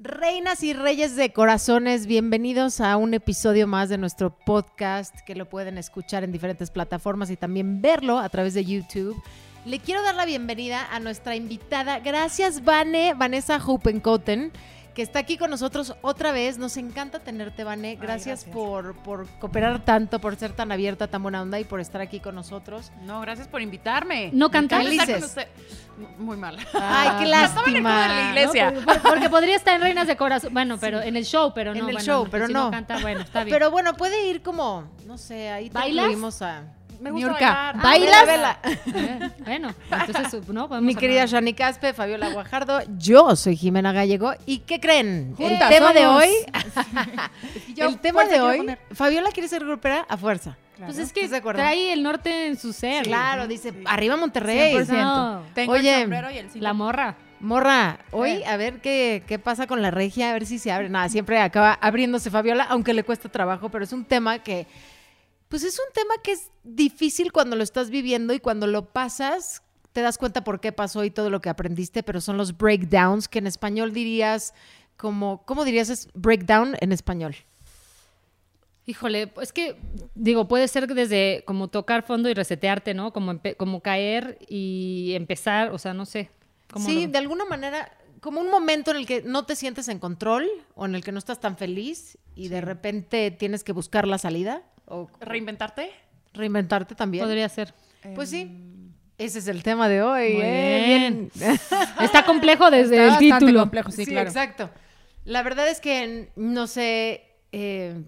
Reinas y reyes de corazones, bienvenidos a un episodio más de nuestro podcast que lo pueden escuchar en diferentes plataformas y también verlo a través de YouTube. Le quiero dar la bienvenida a nuestra invitada. Gracias, Vane, Vanessa Hupenkoten que está aquí con nosotros otra vez. Nos encanta tenerte, Vane. Gracias, Por, por cooperar tanto, por ser tan abierta, tan buena onda y por estar aquí con nosotros. No, gracias por invitarme. No cantar. Muy mal. Ay, qué lástima. Estaba en la iglesia. porque, podría estar en Reinas de Corazón. Bueno, pero en el show, pero no. En el show, pero no. canta, bueno, está bien. Pero bueno, puede ir como, no sé, ahí te incluimos a... Me gusta bailar. Ah, ¿Bailas? Eh, bueno, entonces, ¿no? Mi querida Shani Caspe, Fabiola Guajardo, yo soy Jimena Gallego. ¿Y qué creen? el tema de hoy. el tema de hoy. Fabiola quiere ser grupera a fuerza. Pues es que trae el norte en su ser. claro, dice, arriba Monterrey. 100%. Tengo Oye, el la morra. Morra, hoy a ver qué, qué pasa con la regia, a ver si se abre. Nada, siempre acaba abriéndose Fabiola, aunque le cuesta trabajo, pero es un tema que pues es un tema que es difícil cuando lo estás viviendo y cuando lo pasas te das cuenta por qué pasó y todo lo que aprendiste, pero son los breakdowns que en español dirías como, ¿cómo dirías es breakdown en español? Híjole, es que digo, puede ser desde como tocar fondo y resetearte, ¿no? Como, como caer y empezar, o sea, no sé. sí, de alguna manera, como un momento en el que no te sientes en control o en el que no estás tan feliz y de repente tienes que buscar la salida. O, ¿Reinventarte? Reinventarte también. Podría ser. Pues sí. Ese es el tema de hoy. ¿eh? Bien. Está complejo desde el título. complejo, sí, claro. Exacto. La verdad es que no sé eh,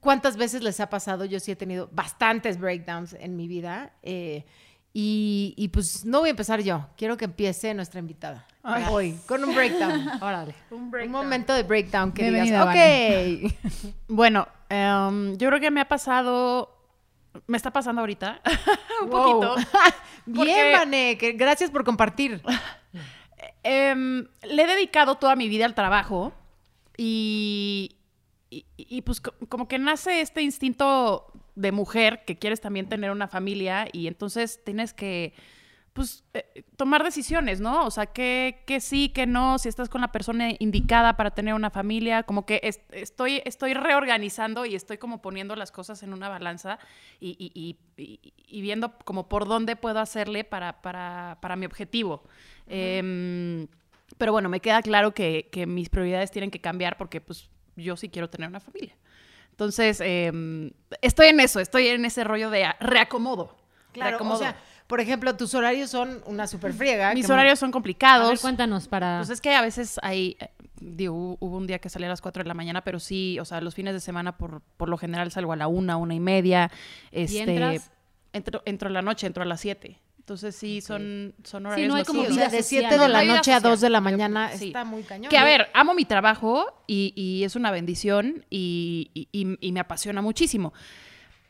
cuántas veces les ha pasado. Yo sí he tenido bastantes breakdowns en mi vida. Eh, y, pues no voy a empezar yo. Quiero que empiece nuestra invitada. Hoy, con un breakdown. Órale. Un, momento de breakdown que digas, ok. bueno, em, yo creo que me ha pasado, me está pasando ahorita, un poquito. Bien, Vané, gracias por compartir. Em, le he dedicado toda mi vida al trabajo y, y, pues como que nace este instinto de mujer que quieres también tener una familia y entonces tienes que pues eh, tomar decisiones, ¿no? O sea, que, sí, que no, si estás con la persona indicada para tener una familia, como que estoy, estoy reorganizando y estoy como poniendo las cosas en una balanza y, viendo como por dónde puedo hacerle para, para, mi objetivo. Em, pero bueno, me queda claro que, que, mis prioridades tienen que cambiar porque pues yo sí quiero tener una familia. Entonces, em, estoy en eso, estoy en ese rollo de reacomodo. Claro, o sea, por ejemplo, tus horarios son una super friega. Mis horarios son complicados. A ver, cuéntanos para... Pues es que a veces hay, digo, hubo un día que salí a las 4 de la mañana, pero sí, o sea, los fines de semana por, por lo general salgo a la una, una y media. Este, ¿Y entras? Entro, entro a la noche, entro a las 7. Entonces sí, son, son horarios sí, no hay como vida de 7 de la noche a 2 de la mañana está muy cañón. Que a ver, amo mi trabajo y, y es una bendición y, y, y, me apasiona muchísimo.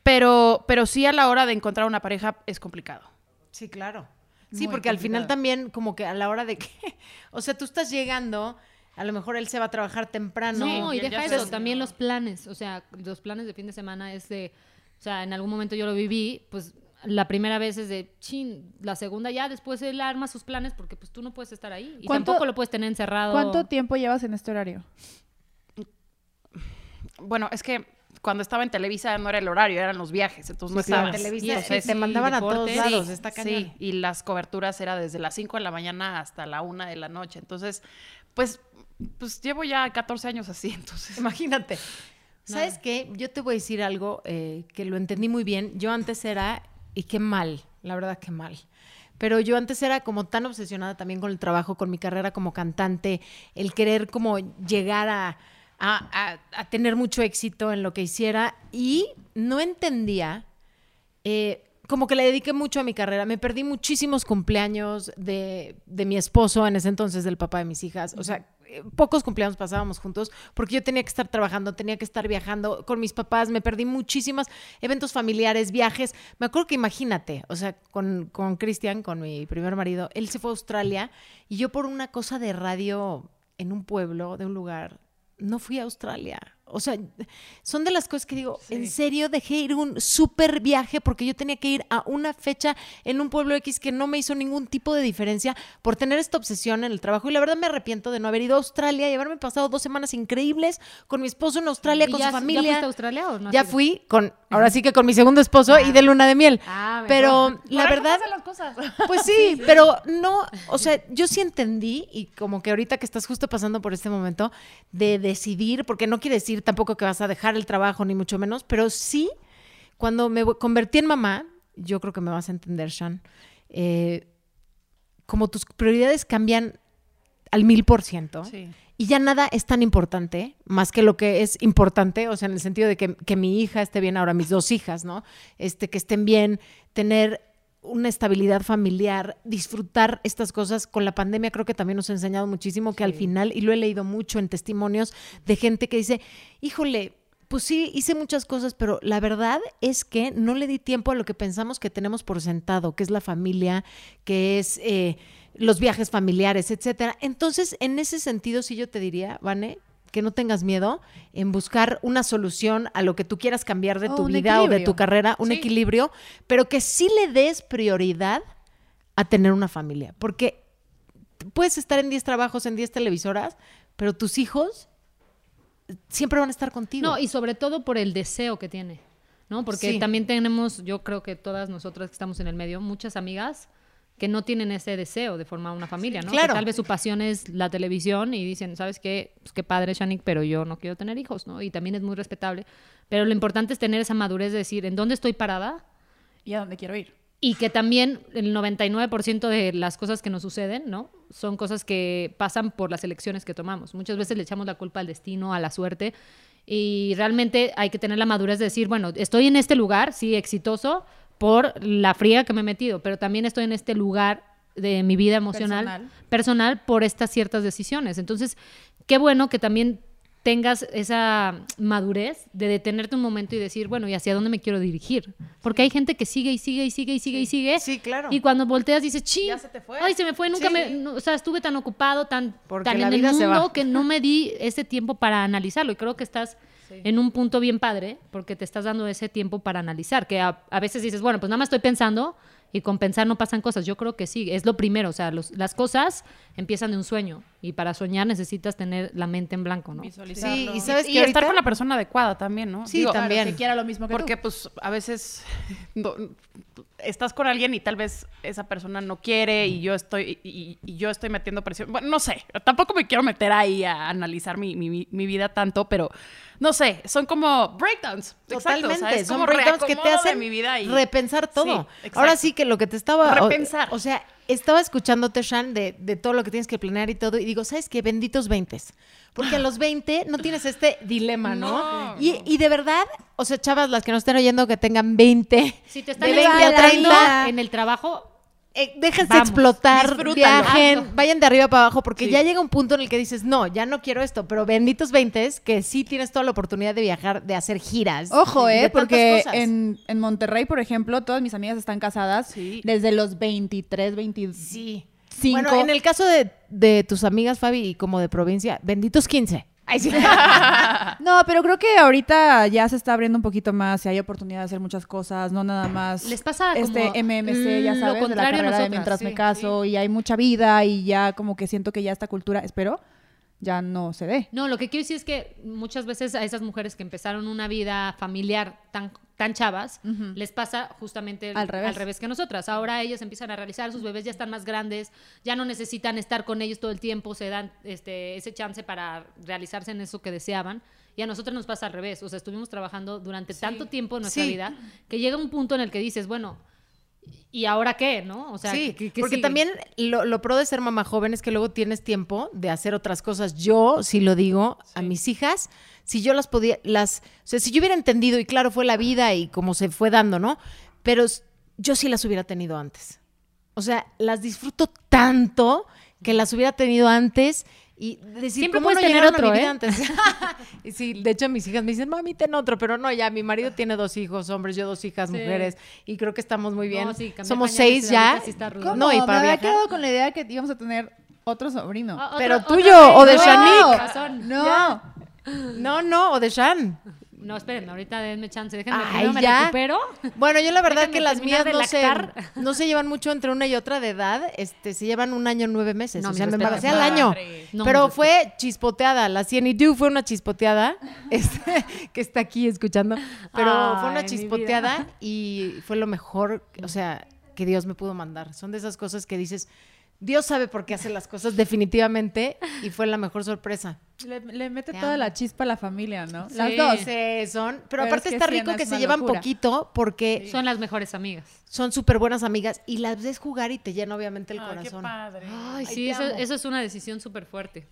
Pero, pero sí a la hora de encontrar una pareja es complicado. Sí, claro. Sí, porque al final también como que a la hora de que, o sea, tú estás llegando, a lo mejor él se va a trabajar temprano. No, y, deja eso, también los planes, o sea, los planes de fin de semana es de, o sea, en algún momento yo lo viví, pues la primera vez es de chin, la segunda ya después él arma sus planes porque pues tú no puedes estar ahí y tampoco lo puedes tener encerrado. ¿Cuánto tiempo llevas en este horario? Bueno, es que cuando estaba en Televisa no era el horario, eran los viajes, entonces no estaba. Televisa te mandaban a todos lados, está Sí, y las coberturas era desde las 5 de la mañana hasta la 1 de la noche. Entonces, pues pues llevo ya 14 años así, entonces. Imagínate. ¿Sabes qué? Yo te voy a decir algo eh, que lo entendí muy bien. Yo antes era y qué mal, la verdad que mal. Pero yo antes era como tan obsesionada también con el trabajo, con mi carrera como cantante, el querer como llegar a, tener mucho éxito en lo que hiciera y no entendía, eh, como que le dediqué mucho a mi carrera. Me perdí muchísimos cumpleaños de, de, mi esposo, en ese entonces del papá de mis hijas. O sea, eh, pocos cumpleaños pasábamos juntos porque yo tenía que estar trabajando, tenía que estar viajando con mis papás, me perdí muchísimas eventos familiares, viajes. Me acuerdo que imagínate, o sea, con con Cristian, con mi primer marido, él se fue a Australia y yo por una cosa de radio en un pueblo, de un lugar, no fui a Australia. O sea, son de las cosas que digo, en serio dejé ir un súper viaje porque yo tenía que ir a una fecha en un pueblo X que no me hizo ningún tipo de diferencia por tener esta obsesión en el trabajo. Y la verdad me arrepiento de no haber ido a Australia y haberme pasado dos semanas increíbles con mi esposo en Australia, ¿Y con ya- su familia. ¿Ya fuiste a Australia o no? Ya fui con, ahora sí que con mi segundo esposo y de luna de miel. Ah. Pero la verdad, las cosas. pues sí, pero no, o sea, yo sí entendí y como que ahorita que estás justo pasando por este momento de decidir, porque no quiere decir tampoco que vas a dejar el trabajo ni mucho menos, pero sí, cuando me convertí en mamá, yo creo que me vas a entender, Sean, eh, como tus prioridades cambian al mil por ciento y ya nada es tan importante más que lo que es importante, o sea, en el sentido de que, que mi hija esté bien ahora, mis dos hijas, ¿no? Este, que estén bien, tener una estabilidad familiar, disfrutar estas cosas. Con la pandemia creo que también nos ha enseñado muchísimo que al final, y lo he leído mucho en testimonios de gente que dice, híjole, pues sí, hice muchas cosas, pero la verdad es que no le di tiempo a lo que pensamos que tenemos por sentado, que es la familia, que es eh, los viajes familiares, etcétera. Entonces, en ese sentido, sí yo te diría, Vane, que no tengas miedo en buscar una solución a lo que tú quieras cambiar de tu un vida o de tu carrera, un Sí. equilibrio, pero que sí le des prioridad a tener una familia, porque puedes estar en 10 trabajos, en 10 televisoras, pero tus hijos siempre van a estar contigo. No, y sobre todo por el deseo que tiene, ¿no? Porque Sí. también tenemos, yo creo que todas nosotras que estamos en el medio, muchas amigas que no tienen ese deseo de formar una familia, ¿no? claro. Que tal vez su pasión es la televisión y dicen, ¿sabes qué? Pues qué padre, Shanik, pero yo no quiero tener hijos, ¿no? Y también es muy respetable. Pero lo importante es tener esa madurez de decir, ¿en dónde estoy parada? ¿Y a dónde quiero ir? Y que también el 99% de las cosas que nos suceden, ¿no? Son cosas que pasan por las elecciones que tomamos. Muchas veces le echamos la culpa al destino, a la suerte. Y realmente hay que tener la madurez de decir, bueno, estoy en este lugar, sí, exitoso, por la friega que me he metido, pero también estoy en este lugar de mi vida emocional, Personal. personal, por estas ciertas decisiones. Entonces, qué bueno que también tengas esa madurez de detenerte un momento y decir, bueno, ¿y hacia dónde me quiero dirigir? Porque hay gente que sigue y sigue y sigue y sigue y sigue. Sí, claro. Y cuando volteas dices, ching, Ya se te fue". ay, se me fue, nunca Sí. me, no, o sea, estuve tan ocupado, tan, Porque tan en el mundo que no me di ese tiempo para analizarlo. Y creo que estás en un punto bien padre porque te estás dando ese tiempo para analizar, que a, a veces dices, bueno, pues nada más estoy pensando y con pensar no pasan cosas. Yo creo que sí, es lo primero, o sea, los- las cosas empiezan de un sueño y para soñar necesitas tener la mente en blanco, ¿no? Visualizarlo. Sí, y sabes y que estar ahorita- con la persona adecuada también, ¿no? Sí, también. Que quiera lo mismo que tú. Porque pues a veces no- estás con alguien y tal vez esa persona no quiere y yo estoy y, y yo estoy metiendo presión. Bueno, no sé, tampoco me quiero meter ahí a analizar mi, mi- mi vida tanto, pero no sé, son como breakdowns. Exacto, o sea, Totalmente, es son como breakdowns que te hacen mi vida y- repensar todo. Sí, exacto. Ahora sí que lo que te estaba... o- Repensar. O, sea, estaba escuchándote, Shan, de, de todo lo que tienes que planear y todo, y digo, ¿sabes qué? Benditos 20. Porque a los 20 no tienes este dilema, ¿no? No, y, y de verdad, o sea, chavas, las que nos estén oyendo que tengan 20, Si te están de 20 a explotando 30, en el trabajo, eh, déjense Vamos, explotar, viajen, vayan de arriba para abajo, porque Sí. ya llega un punto en el que dices, no, ya no quiero esto, pero benditos 20 que sí tienes toda la oportunidad de viajar, de hacer giras. Ojo, ¿eh? Porque en, en Monterrey, por ejemplo, todas mis amigas están casadas Sí. desde los 23, 25. Sí. Cinco. Bueno, en el caso de, de tus amigas, Fabi, y como de provincia, benditos 15. Ay, sí. No, pero creo que ahorita ya se está abriendo un poquito más y hay oportunidad de hacer muchas cosas, no nada más Les pasa este como, MMC, ya mm, lo sabes, de la contrario carrera de mientras sí, me caso y hay mucha vida y ya como que siento que ya esta cultura, espero, ya no se dé. No, lo que quiero decir es que muchas veces a esas mujeres que empezaron una vida familiar tan, tan chavas, les pasa justamente el- Al revés. que nosotras. Ahora ellas empiezan a realizar, sus bebés ya están más grandes, ya no necesitan estar con ellos todo el tiempo, se dan este, ese chance para realizarse en eso que deseaban. Y a nosotros nos pasa al revés. O sea, estuvimos trabajando durante tanto tiempo en nuestra Sí. vida que llega un punto en el que dices, bueno, ¿y ahora qué? ¿No? O sea, sí, ¿qué- qué porque sigue? también lo, lo pro de ser mamá joven es que luego tienes tiempo de hacer otras cosas. Yo, si lo digo a mis hijas, si yo las podía, las, o sea, si yo hubiera entendido, y claro, fue la vida y cómo se fue dando, ¿no? Pero yo sí las hubiera tenido antes. O sea, las disfruto tanto que las hubiera tenido antes Y decir, Siempre ¿cómo puedes no tener a otro, mi vida ¿eh? antes? y sí, de hecho mis hijas me dicen, mami, ten otro, pero no, ya mi marido tiene dos hijos, hombres, yo dos hijas, Sí. mujeres, y creo que estamos muy bien. No, sí, Somos seis ya. No, y Me para había viajar. quedado con la idea que íbamos a tener otro sobrino. Pero tuyo, otro o de no, Shanique. No. No, no, o de Shan. No, esperen, ahorita denme chance. Déjenme Ay, me recupero. Bueno, yo la verdad que las mías no se, no se llevan mucho entre una y otra de edad. Este, se llevan un año nueve meses. No, o sea, me embaracé al año. No, pero fue chispoteada. La Cieny Do fue una chispoteada. este, que está aquí escuchando. Pero fue una chispoteada y fue lo mejor, o sea, que Dios me pudo mandar. Son de esas cosas que dices, Dios sabe por qué hace las cosas definitivamente y fue la mejor sorpresa. Le, le mete Te toda amo. la chispa a la familia, ¿no? Sí. Las dos. Sí, son, pero, Pero aparte es que está sí, rico no, que es se una llevan locura. poquito porque Son las mejores amigas. son súper buenas amigas y las ves jugar y te llena obviamente el Ay, qué corazón. padre. Ay, Ay, sí, eso, eso es una decisión súper fuerte,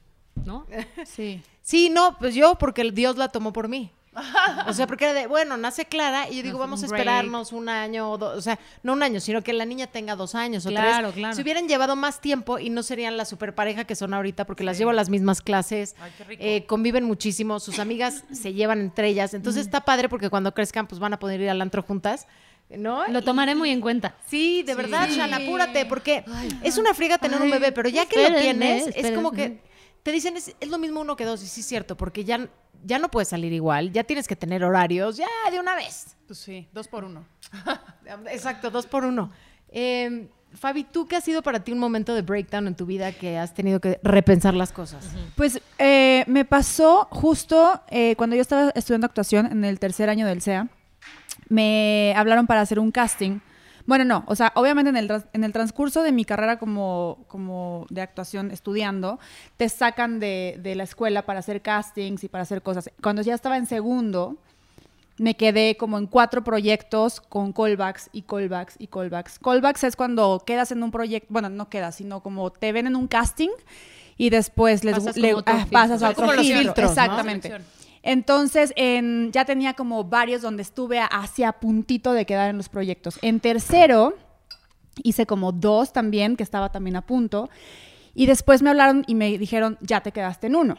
¿no? Sí. Sí, no, pues yo porque el Dios la tomó por mí. O sea, porque era de, bueno, nace Clara y yo digo, vamos a esperarnos un año o dos, o sea, no un año, sino que la niña tenga dos años o Claro, tres. claro. Se hubieran llevado más tiempo y no serían la super pareja que son ahorita porque las llevo a las mismas clases, Ay, qué rico. eh, conviven muchísimo, sus amigas se llevan entre ellas. Entonces está padre porque cuando crezcan pues van a poder ir al antro juntas. ¿No? Lo tomaré muy en cuenta. Sí, de verdad. Shan, apúrate, porque es una friega tener un bebé, pero ya que lo espérenme, tienes, es como que te dicen es, es lo mismo uno que dos, y sí es cierto, porque ya, ya no puedes salir igual, ya tienes que tener horarios, ya de una vez. Pues sí, dos por uno. Exacto, dos por uno. Eh, Fabi, ¿tú qué ha sido para ti un momento de breakdown en tu vida que has tenido que repensar las cosas? Pues eh, me pasó justo eh, cuando yo estaba estudiando actuación en el tercer año del CEA. Me hablaron para hacer un casting. Bueno, no, o sea, obviamente en el, en el transcurso de mi carrera como, como de actuación estudiando, te sacan de, de la escuela para hacer castings y para hacer cosas. Cuando ya estaba en segundo, me quedé como en cuatro proyectos con callbacks y callbacks y callbacks. Callbacks es cuando quedas en un proyecto, bueno, no quedas, sino como te ven en un casting y después les Pasas le- ah, pasas a otro como los filtro. filtros, ¿no? Exactamente. Selección. Entonces, en- ya tenía como varios donde estuve hacia puntito de quedar en los proyectos. En tercero, hice como dos también, que estaba también a punto. Y después me hablaron y me dijeron, ya te quedaste en uno.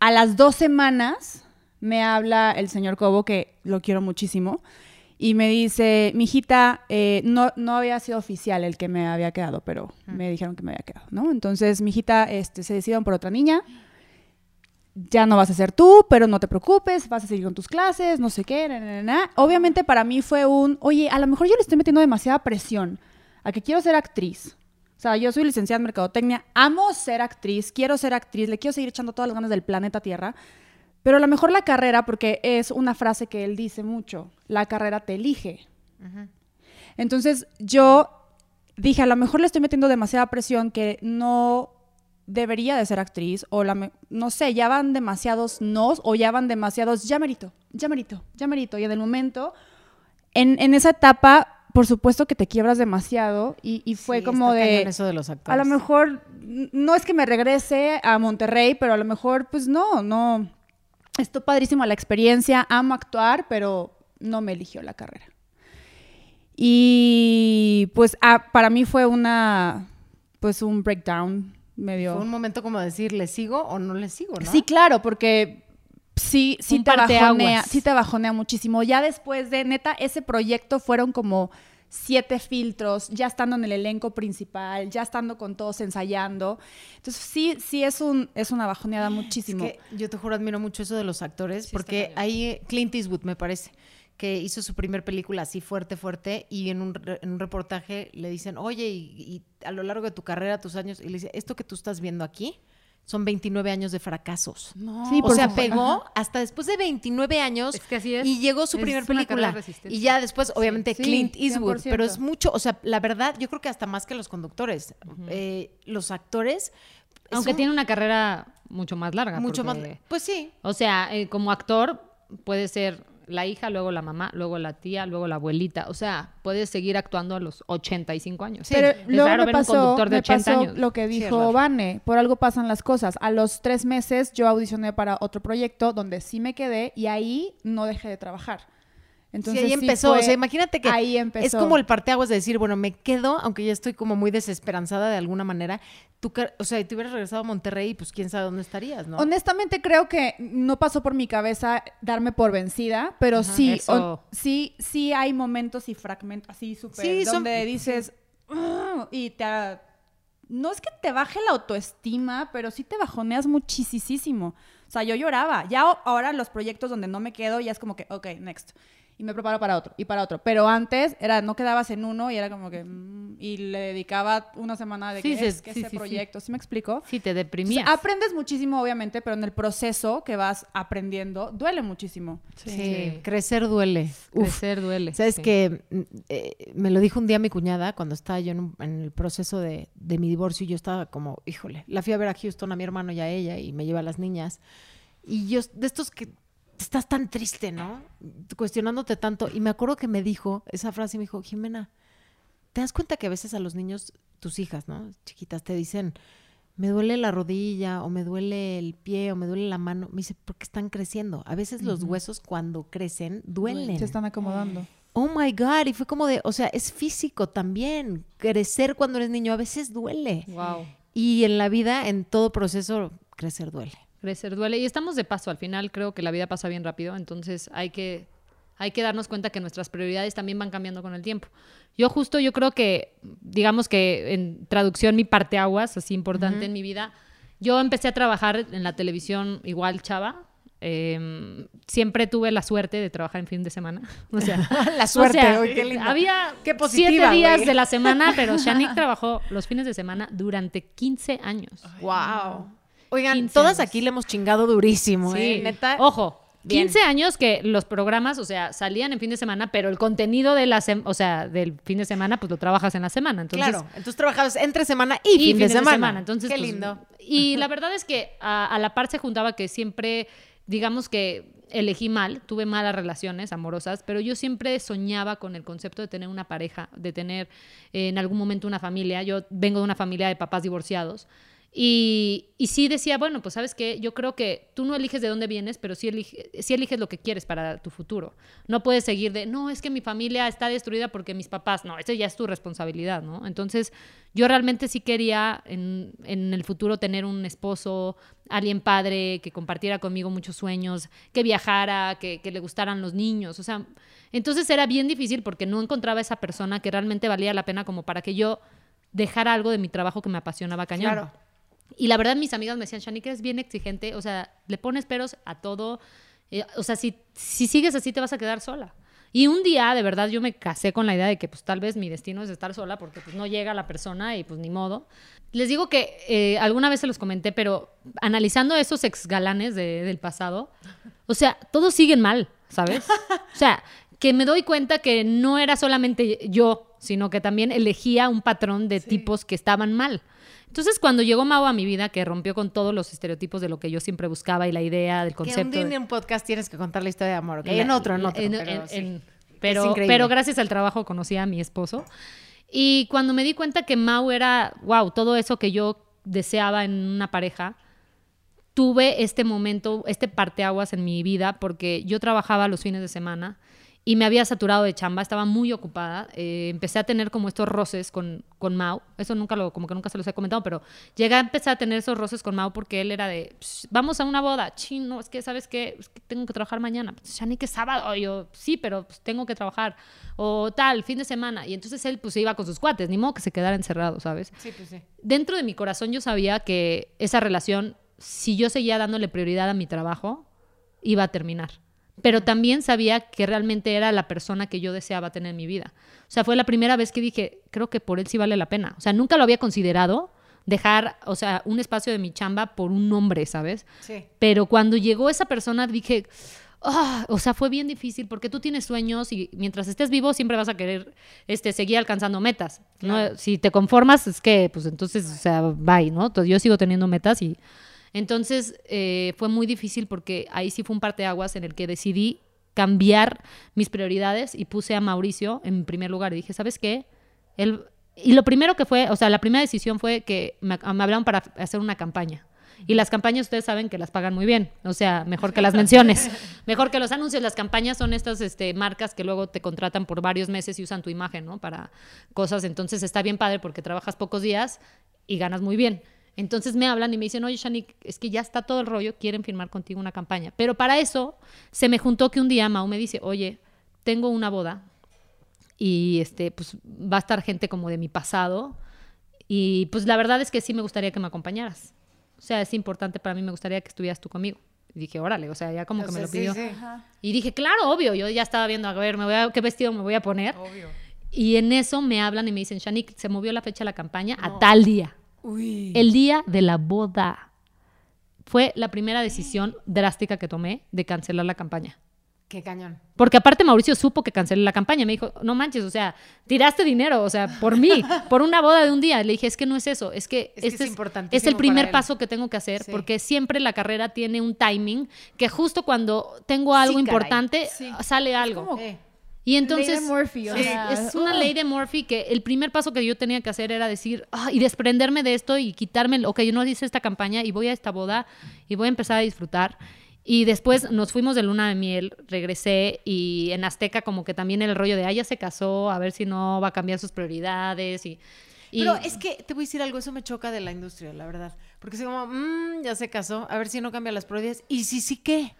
a las dos semanas me habla el señor Cobo, que lo quiero muchísimo, y me dice, mijita, eh, no, no había sido oficial el que me había quedado, pero me dijeron que me había quedado, ¿no? Entonces, mijita, este, se decidieron por otra niña, ya no vas a ser tú, pero no te preocupes, vas a seguir con tus clases, no sé qué, na, na, na, na. Obviamente para mí fue un, oye, a lo mejor yo le estoy metiendo demasiada presión a que quiero ser actriz. O sea, yo soy licenciada en mercadotecnia, amo ser actriz, quiero ser actriz, le quiero seguir echando todas las ganas del planeta Tierra, pero a lo mejor la carrera, porque es una frase que él dice mucho, la carrera te elige. Entonces yo dije, a lo mejor le estoy metiendo demasiada presión que no debería de ser actriz, o la no sé, ya van demasiados nos, o ya van demasiados, ya merito, ya merito, ya merito, y en el momento, en, en esa etapa, por supuesto que te quiebras demasiado, y, y fue Sí, como de... cañón eso de los A lo mejor no es que me regrese a Monterrey, pero a lo mejor, pues no, no. Esto padrísimo la experiencia, amo actuar, pero no me eligió la carrera. Y pues ah, para mí fue una, pues un breakdown medio. Fue un momento como decir, ¿le sigo o no le sigo, no? Sí, claro, porque sí, sí te bajonea, sí te bajonea muchísimo. Ya después de, neta, ese proyecto fueron como siete filtros, ya estando en el elenco principal, ya estando con todos ensayando. Entonces sí, sí es un, es una bajoneada Es muchísimo. que yo te juro admiro mucho eso de los actores, porque ahí eh, Clint Eastwood me parece que hizo su primer película así fuerte, fuerte, y en un, re- en un reportaje le dicen, oye, y, y a lo largo de tu carrera, tus años, y le dice, esto que tú estás viendo aquí, son 29 años de fracasos. No. Sí, o sea, pegó hasta después de 29 años Es que así es. y llegó su Es primer una carrera película. Y ya después, obviamente, Sí, Clint Eastwood. 100%. Pero es mucho, o sea, la verdad, yo creo que hasta más que los conductores. Eh, los actores. es Aunque un- tiene una carrera mucho más larga. mucho más. porque- Pues sí. O sea, eh, como actor puede ser la hija, luego la mamá, luego la tía, luego la abuelita. O sea, puedes seguir actuando a los 85 años. Pero Es luego raro me ver un pasó, conductor de me 80 pasó años. lo que Sí, dijo raro. Vane. Por algo pasan las cosas. A los tres meses yo audicioné para otro proyecto donde sí me quedé y ahí no dejé de trabajar. Entonces sí, ahí sí empezó. fue- o sea, imagínate que ahí empezó. es como el parteaguas de decir, bueno, me quedo, aunque ya estoy como muy desesperanzada de alguna manera. Tú, o sea, te hubieras regresado a Monterrey, pues quién sabe dónde estarías, ¿no? Honestamente creo que no pasó por mi cabeza darme por vencida, pero sí, on- sí, sí hay momentos y fragmentos así súper Sí, son- donde dices y te no es que te baje la autoestima, pero sí te bajoneas muchísimo. O sea, yo lloraba. Ya ahora los proyectos donde no me quedo ya es como que, ok, next. Y me preparo para otro y para otro. Pero antes era, no quedabas en uno y era como que, mm, y le dedicaba una semana de Sí, que, sí, es que sí, ese proyecto. ¿Sí me explico? Sí, te O sea, deprimías. aprendes muchísimo, obviamente, pero en el proceso que vas aprendiendo, duele muchísimo. sí. Sí. crecer duele. Uf. Crecer duele. Sabes sí. que mm, eh, me lo dijo un día mi cuñada cuando estaba yo en, un- en el proceso de, de mi divorcio y yo estaba como, híjole, la fui a ver a Houston a mi hermano y a ella y me lleva a las niñas. Y yo, de estos que estás tan triste, ¿no? Cuestionándote tanto. Y me acuerdo que me dijo esa frase y me dijo, Jimena, ¿te das cuenta que a veces a los niños, tus hijas, ¿no? Chiquitas, te dicen, me duele la rodilla o me duele el pie o me duele la mano? Me dice, porque están creciendo. A veces los huesos cuando crecen duelen. Se están acomodando. Oh my God, y fue como de, o sea, es físico también. Crecer cuando eres niño a veces duele. Wow. Y en la vida, en todo proceso, crecer duele. Crecer duele. Y estamos de paso. Al final creo que la vida pasa bien rápido. Entonces hay que, hay que darnos cuenta que nuestras prioridades también van cambiando con el tiempo. Yo justo, yo creo que, digamos que en traducción, mi parteaguas, así importante en mi vida, yo empecé a trabajar en la televisión igual chava. Eh, siempre tuve la suerte de trabajar en fin de semana. O sea, La suerte, o sea, qué lindo. Había Qué positiva, siete días güey. de la semana, pero Shanique trabajó los fines de semana durante 15 años. wow. Oigan, 15 todas años. aquí le hemos chingado durísimo, ¿eh? Neta. Ojo, Bien. 15 años que los programas, o sea, salían en fin de semana, pero el contenido de la o sea, del fin de semana, pues lo trabajas en la semana. Entonces, claro. Entonces trabajabas entre semana y, fin de fines semana. Entonces, qué pues, lindo. Y la verdad es que a, a la par se juntaba que siempre, digamos que elegí mal, tuve malas relaciones amorosas, pero yo siempre soñaba con el concepto de tener una pareja, de tener eh, en algún momento una familia. Yo vengo de una familia de papás divorciados. Y, sí decía, bueno, pues sabes que yo creo que tú no eliges de dónde vienes, pero sí, sí eliges lo que quieres para tu futuro. No puedes seguir de, no, es que mi familia está destruida porque mis papás, no, eso ya es tu responsabilidad, ¿no? Entonces, yo realmente sí quería en, en el futuro tener un esposo, alguien padre, que compartiera conmigo muchos sueños, que viajara, que, que le gustaran los niños, o sea, entonces era bien difícil porque no encontraba esa persona que realmente valía la pena como para que yo dejara algo de mi trabajo que me apasionaba cañón. Claro. Y la verdad, mis amigas me decían, Shani, que eres bien exigente, o sea, le pones peros a todo. eh, o sea, si, si sigues así, te vas a quedar sola. Y un día, de verdad, yo me casé con la idea de que, pues, tal vez mi destino es estar sola porque, pues, no llega la persona y, pues, ni modo. Les digo que eh, alguna vez se los comenté, pero analizando esos ex galanes de- del pasado, o sea, todos siguen mal, ¿sabes? O sea, que me doy cuenta que no era solamente yo, sino que también elegía un patrón de tipos que estaban mal. Entonces, cuando llegó Mau a mi vida, que rompió con todos los estereotipos de lo que yo siempre buscaba y la idea del Que un concepto. día de- en un podcast tienes que contar la historia de amor, ¿ok? la- en otro, en otro. en- pero, en- sí. en- Es pero, increíble. pero gracias al trabajo conocí a mi esposo. Y cuando me di cuenta que Mau era, wow, todo eso que yo deseaba en una pareja, tuve este momento, este parteaguas en mi vida, porque yo trabajaba los fines de semana y me había saturado de chamba, estaba muy ocupada. eh, empecé a tener como estos roces con, con Mau. Eso nunca lo, como que nunca se los he comentado, pero llegué a empezar a tener esos roces con Mau porque él era de, "Psh, vamos a una boda. Chin, no, es que, ¿sabes qué? Es que tengo que trabajar mañana. Pues, ya ni que sábado. Y yo, sí, pero pues, tengo que trabajar. O tal, fin de semana. Y entonces él pues se iba con sus cuates, ni modo que se quedara encerrado, ¿sabes? Sí, pues sí. dentro de mi corazón yo sabía que esa relación, si yo seguía dándole prioridad a mi trabajo, iba a terminar. Pero también sabía que realmente era la persona que yo deseaba tener en mi vida. O sea, fue la primera vez que dije, creo que por él sí vale la pena. O sea, nunca lo había considerado dejar, o sea, un espacio de mi chamba por un hombre, ¿sabes? Sí. Pero cuando llegó esa persona dije, "Ah", o sea, fue bien difícil porque tú tienes sueños y mientras estés vivo siempre vas a querer este, seguir alcanzando metas. ¿no? Si te conformas, es que, pues entonces, o sea, bye, ¿no? Yo sigo teniendo metas y entonces eh, fue muy difícil porque ahí sí fue un parteaguas en el que decidí cambiar mis prioridades y puse a Mauricio en primer lugar y dije, ¿sabes qué? Él, y lo primero que fue, o sea, la primera decisión fue que me, me hablaron para hacer una campaña. Y las campañas ustedes saben que las pagan muy bien, o sea, mejor que las menciones, mejor que los anuncios. Las campañas son estas este, marcas que luego te contratan por varios meses y usan tu imagen, ¿no? Para cosas. Entonces está bien padre porque trabajas pocos días y ganas muy bien. Entonces me hablan y me dicen, oye, Shanik, es que ya está todo el rollo, quieren firmar contigo una campaña. Pero para eso se me juntó que un día Mau me dice, oye, tengo una boda y este, pues va a estar gente como de mi pasado y pues la verdad es que sí me gustaría que me acompañaras. O sea, es importante para mí, me gustaría que estuvieras tú conmigo. Y dije, órale, o sea, ya como O que me lo pidió. sí. Y dije, claro, obvio, yo ya estaba viendo, a ver, me voy a, qué vestido me voy a poner. Y en eso me hablan y me dicen, Shanik, se movió la fecha de la campaña a tal día. El día de la boda. Fue la primera decisión drástica que tomé de cancelar la campaña. Qué cañón. Porque aparte Mauricio supo que cancelé la campaña. Me dijo, no manches, o sea, tiraste dinero, o sea, por mí, por una boda de un día. Le dije, es que no es eso, es que Es este es es, importantísimo es el primer paso que tengo que hacer, Sí. porque siempre la carrera tiene un timing que justo cuando tengo algo importante, Sí. sale algo. como- Eh, Y entonces Ley de Murphy, o es, sea, es una ley de Murphy que el primer paso que yo tenía que hacer era decir, "Ah", y desprenderme de esto y quitarme, ok, yo no hice esta campaña y voy a esta boda y voy a empezar a disfrutar. Y después nos fuimos de luna de miel, regresé y en Azteca como que también el rollo de, ah, ya se casó, a ver si no va a cambiar sus prioridades y... y- Pero es que te voy a decir algo, eso me choca de la industria, la verdad. Porque es como, "Mm, ya se casó, a ver si no cambia las prioridades. ¿Y si sí qué?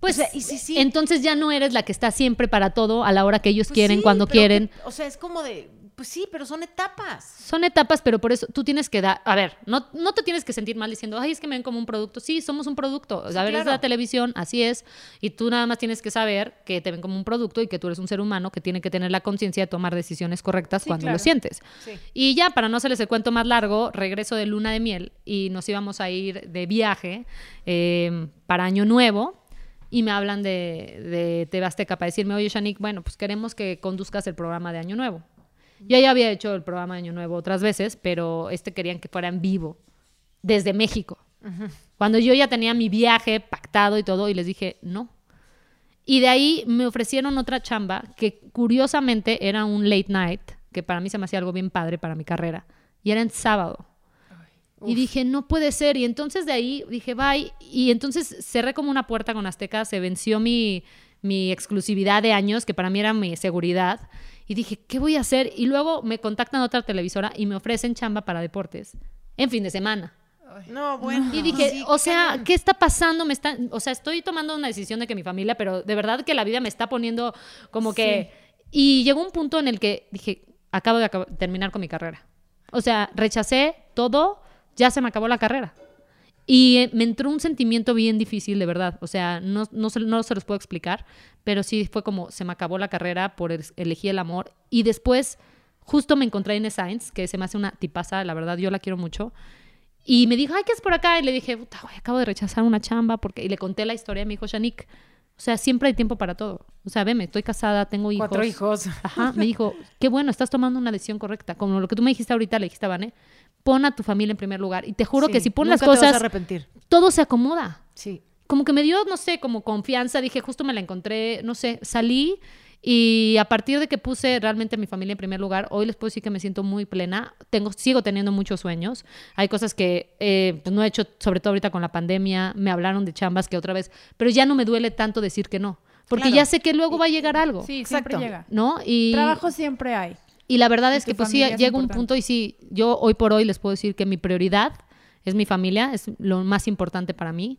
Pues o sea, y si sí. entonces ya no eres la que está siempre para todo a la hora que ellos Pues quieren, sí, cuando quieren. que- o sea, es como de, pues sí, pero son etapas. Son etapas, pero por eso tú tienes que dar, a ver, no, no te tienes que sentir mal diciendo, ay, es que me ven como un producto. Sí, somos un producto. O sea, a ver, es la televisión, así es. Y tú nada más tienes que saber que te ven como un producto y que tú eres un ser humano que tiene que tener la conciencia de tomar decisiones correctas Sí, cuando claro. lo sientes. Sí. Y ya, para no hacerles el cuento más largo, regreso de luna de miel y nos íbamos a ir de viaje eh, para Año Nuevo. Y me hablan de, de TV Azteca para decirme, oye, Shanik, bueno, pues queremos que conduzcas el programa de Año Nuevo. Yo ya había hecho el programa de Año Nuevo otras veces, pero este querían que fuera en vivo, desde México. Cuando yo ya tenía mi viaje pactado y todo, y les dije, no. Y de ahí me ofrecieron otra chamba que curiosamente era un late night, que para mí se me hacía algo bien padre para mi carrera, y era en sábado. Y dije, no puede ser. Y entonces de ahí dije, bye. Y entonces cerré como una puerta con Azteca, se venció mi, mi exclusividad de años, que para mí era mi seguridad. Y dije, ¿qué voy a hacer? Y luego me contactan otra televisora y me ofrecen chamba para deportes en fin de semana. No, bueno. Y dije, sí, o sea. ¿qué está pasando? Me está, o sea, estoy tomando una decisión de que mi familia, pero de verdad que la vida me está poniendo como que... Y llegó un punto en el que dije, acabo de acab- terminar con mi carrera. O sea, rechacé todo, ya se me acabó la carrera. Y eh, me entró un sentimiento bien difícil, de verdad. O sea, no, no, se, no se los puedo explicar, pero sí fue como se me acabó la carrera por es- elegir el amor. Y después, justo me encontré Inés Sainz, que se me hace una tipaza, la verdad, yo la quiero mucho. Y me dijo, ay, ¿qué es por acá? Y le dije, puta, güey, acabo de rechazar una chamba. porque Y le conté la historia. Me dijo, Shanik, o sea, siempre hay tiempo para todo. O sea, veme, estoy casada, tengo hijos. Cuatro hijos. Ajá, me dijo, qué bueno, estás tomando una decisión correcta. Como lo que tú me dijiste ahorita, le dijiste a Vané, pon a tu familia en primer lugar. Y te juro que Sí, si pones las nunca te vas a cosas, arrepentir. todo se acomoda. Sí. Como que me dio, no sé, como confianza. Dije, justo me la encontré, no sé, salí. Y a partir de que puse realmente a mi familia en primer lugar, hoy les puedo decir que me siento muy plena. Tengo, sigo teniendo muchos sueños. Hay cosas que eh, pues no he hecho, sobre todo ahorita con la pandemia. Me hablaron de chambas que otra vez, pero ya no me duele tanto decir que no. Porque Claro. ya sé que luego va a llegar algo. Sí, Exacto. siempre llega. ¿No? Y, Trabajo siempre hay. Y la verdad es que pues sí, llega un punto y sí, yo hoy por hoy les puedo decir que mi prioridad es mi familia, es lo más importante para mí.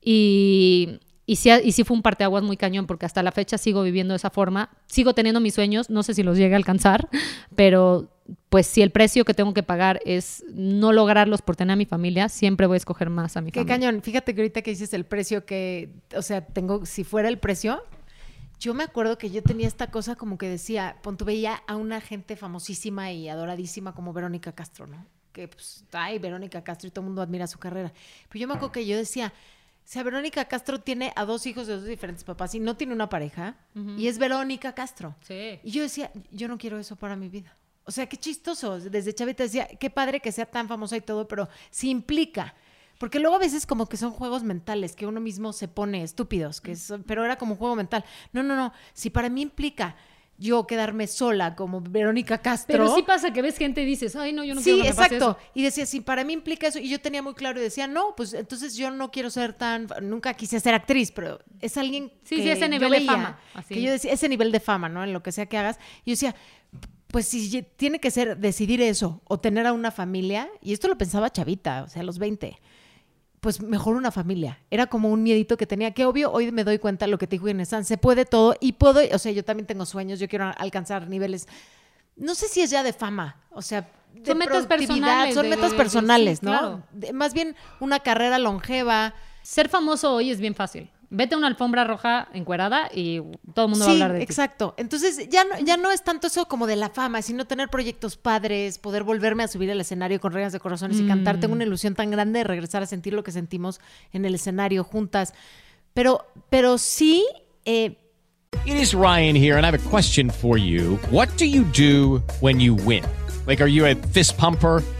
Y, y, sí, y sí fue un parteaguas muy cañón, porque hasta la fecha sigo viviendo de esa forma. Sigo teniendo mis sueños, no sé si los llegue a alcanzar, pero pues si el precio que tengo que pagar es no lograrlos por tener a mi familia, siempre voy a escoger más a mi Qué familia. cañón. Fíjate que ahorita que dices el precio que, o sea, tengo, si fuera el precio, yo me acuerdo que yo tenía esta cosa como que decía, pon tú veía a una gente famosísima y adoradísima como Verónica Castro, ¿no? que pues, ay, Verónica Castro y todo el mundo admira su carrera. Pero yo me acuerdo que yo decía, o sea, Verónica Castro tiene a dos hijos de dos diferentes papás y no tiene una pareja, y es Verónica Castro. Sí. Y yo decía, yo no quiero eso para mi vida. O sea, qué chistoso. Desde chavita decía, qué padre que sea tan famosa y todo, pero sí implica. Porque luego a veces como que son juegos mentales que uno mismo se pone estúpidos, que es- pero era como un juego mental. No, no, no. Si para mí implica yo quedarme sola como Verónica Castro. Pero sí pasa que ves gente y dices, ay, no, yo no sí, quiero que me pase exacto. eso. Y decía, si para mí implica eso, y yo tenía muy claro y decía, no, pues entonces yo no quiero ser tan, nunca quise ser actriz, pero es alguien Sí, que sí, ese yo nivel de fama, así. Que yo decía, ese nivel de fama, ¿no? En lo que sea que hagas. Y yo decía, pues si tiene que ser decidir eso o tener a una familia, y esto lo pensaba chavita, o sea, a los 20, pues mejor una familia. Era como un miedito que tenía, que obvio, hoy me doy cuenta lo que te dijo Inés Sanz, se puede todo y puedo, o sea, yo también tengo sueños, yo quiero alcanzar niveles, no sé si es ya de fama, o sea, de Son metas personales, son de- metas personales, ¿no? claro. De- más bien una carrera longeva. Ser famoso hoy es bien fácil. Vete a una alfombra roja encuerada y todo el mundo va a Sí, hablar de ti. exacto. Entonces ya no, ya no es tanto eso como de la fama, sino tener proyectos padres, poder volverme a subir al escenario con reglas de corazones y cantar. Tengo una Mm. ilusión tan grande de regresar a sentir lo que sentimos en el escenario juntas. Pero, pero sí, eh, It is Ryan here, and I have a question for you. What do you do when you win? Like, are you a fist pumper?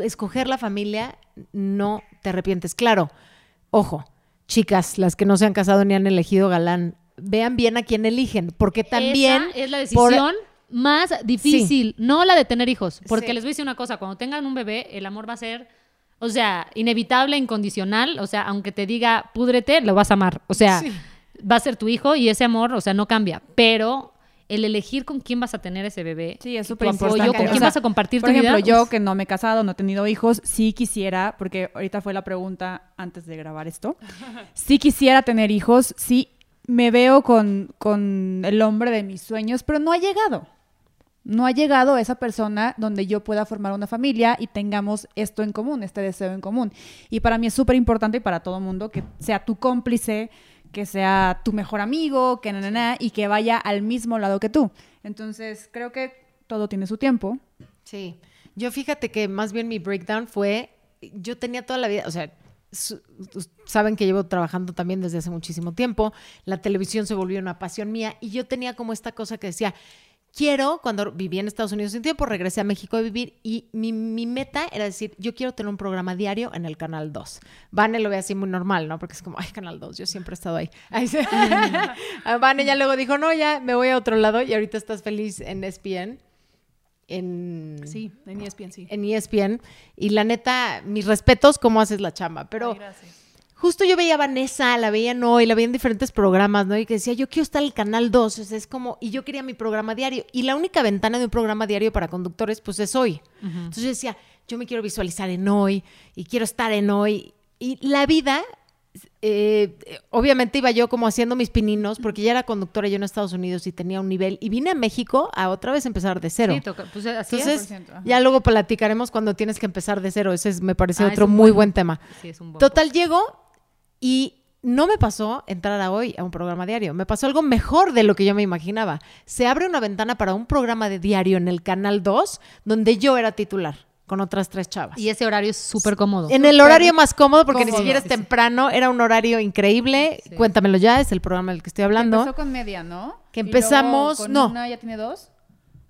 escoger la familia, no te arrepientes. Claro, ojo, chicas, las que no se han casado ni han elegido galán, vean bien a quién eligen, porque también... Esa es la por- decisión más difícil, no la de tener hijos. Porque Sí. les voy a decir una cosa, cuando tengan un bebé, el amor va a ser, o sea, inevitable, incondicional. O sea, aunque te diga, púdrete, lo vas a amar. O sea, Sí. va a ser tu hijo y ese amor, o sea, no cambia. Pero el elegir con quién vas a tener ese bebé, Sí, es súper apoyo, importante. con O quién sea, vas a compartir Por tu ejemplo, vida. yo Uf. que no me he casado, no he tenido hijos, sí quisiera, porque ahorita fue la pregunta antes de grabar esto, sí quisiera tener hijos, sí me veo con, con el hombre de mis sueños, pero no ha llegado. No ha llegado esa persona donde yo pueda formar una familia y tengamos esto en común, este deseo en común. Y para mí es súper importante y para todo mundo que sea tu cómplice, que sea tu mejor amigo, que na, na, na, y que vaya al mismo lado que tú. Entonces, creo que todo tiene su tiempo. Sí, yo fíjate que más bien mi breakdown fue, yo tenía toda la vida, o sea, su- us- saben que llevo trabajando también desde hace muchísimo tiempo, la televisión se volvió una pasión mía y yo tenía como esta cosa que decía, quiero, cuando viví en Estados Unidos un tiempo, regresé a México a vivir y mi, mi meta era decir, yo quiero tener un programa diario en el Canal 2. Vane lo ve así muy normal, ¿no? Porque es como, ay, Canal 2, yo siempre he estado ahí. Ahí se- Vane ya luego dijo, no, ya me voy a otro lado y ahorita estás feliz en ESPN. En, Sí, en ESPN, sí. en ESPN. Y la neta, mis respetos, cómo haces la chamba. Pero Ay, gracias. Justo yo veía a Vanessa, la veía en hoy, la veía en diferentes programas, ¿no? Y que decía, yo quiero estar en el canal 2. O sea, es como, y yo quería mi programa diario. Y la única ventana de un programa diario para conductores, pues es hoy. Entonces yo decía, yo me quiero visualizar en hoy y quiero estar en hoy. Y la vida. eh, obviamente iba yo como haciendo mis pininos porque ya era conductora yo en Estados Unidos y tenía un nivel y vine a México a otra vez empezar de cero. Sí, toca- pues así es. Entonces, 100%, ajá. ya luego platicaremos cuando tienes que empezar de cero. Ese es- me parece Ah, otro muy buen- buen tema. Sí, es un buen Total, llego y no me pasó entrar a hoy a un programa diario. Me pasó algo mejor de lo que yo me imaginaba. Se abre una ventana para un programa de diario en el Canal 2 donde yo era titular con otras tres chavas. Y ese horario es súper cómodo. en el horario más cómodo porque ni siquiera es sí. temprano, era un horario increíble. Cuéntamelo ya, es el programa del que estoy hablando. Empezó con media, ¿no? Que Y luego empezamos- con no. una ya tiene dos.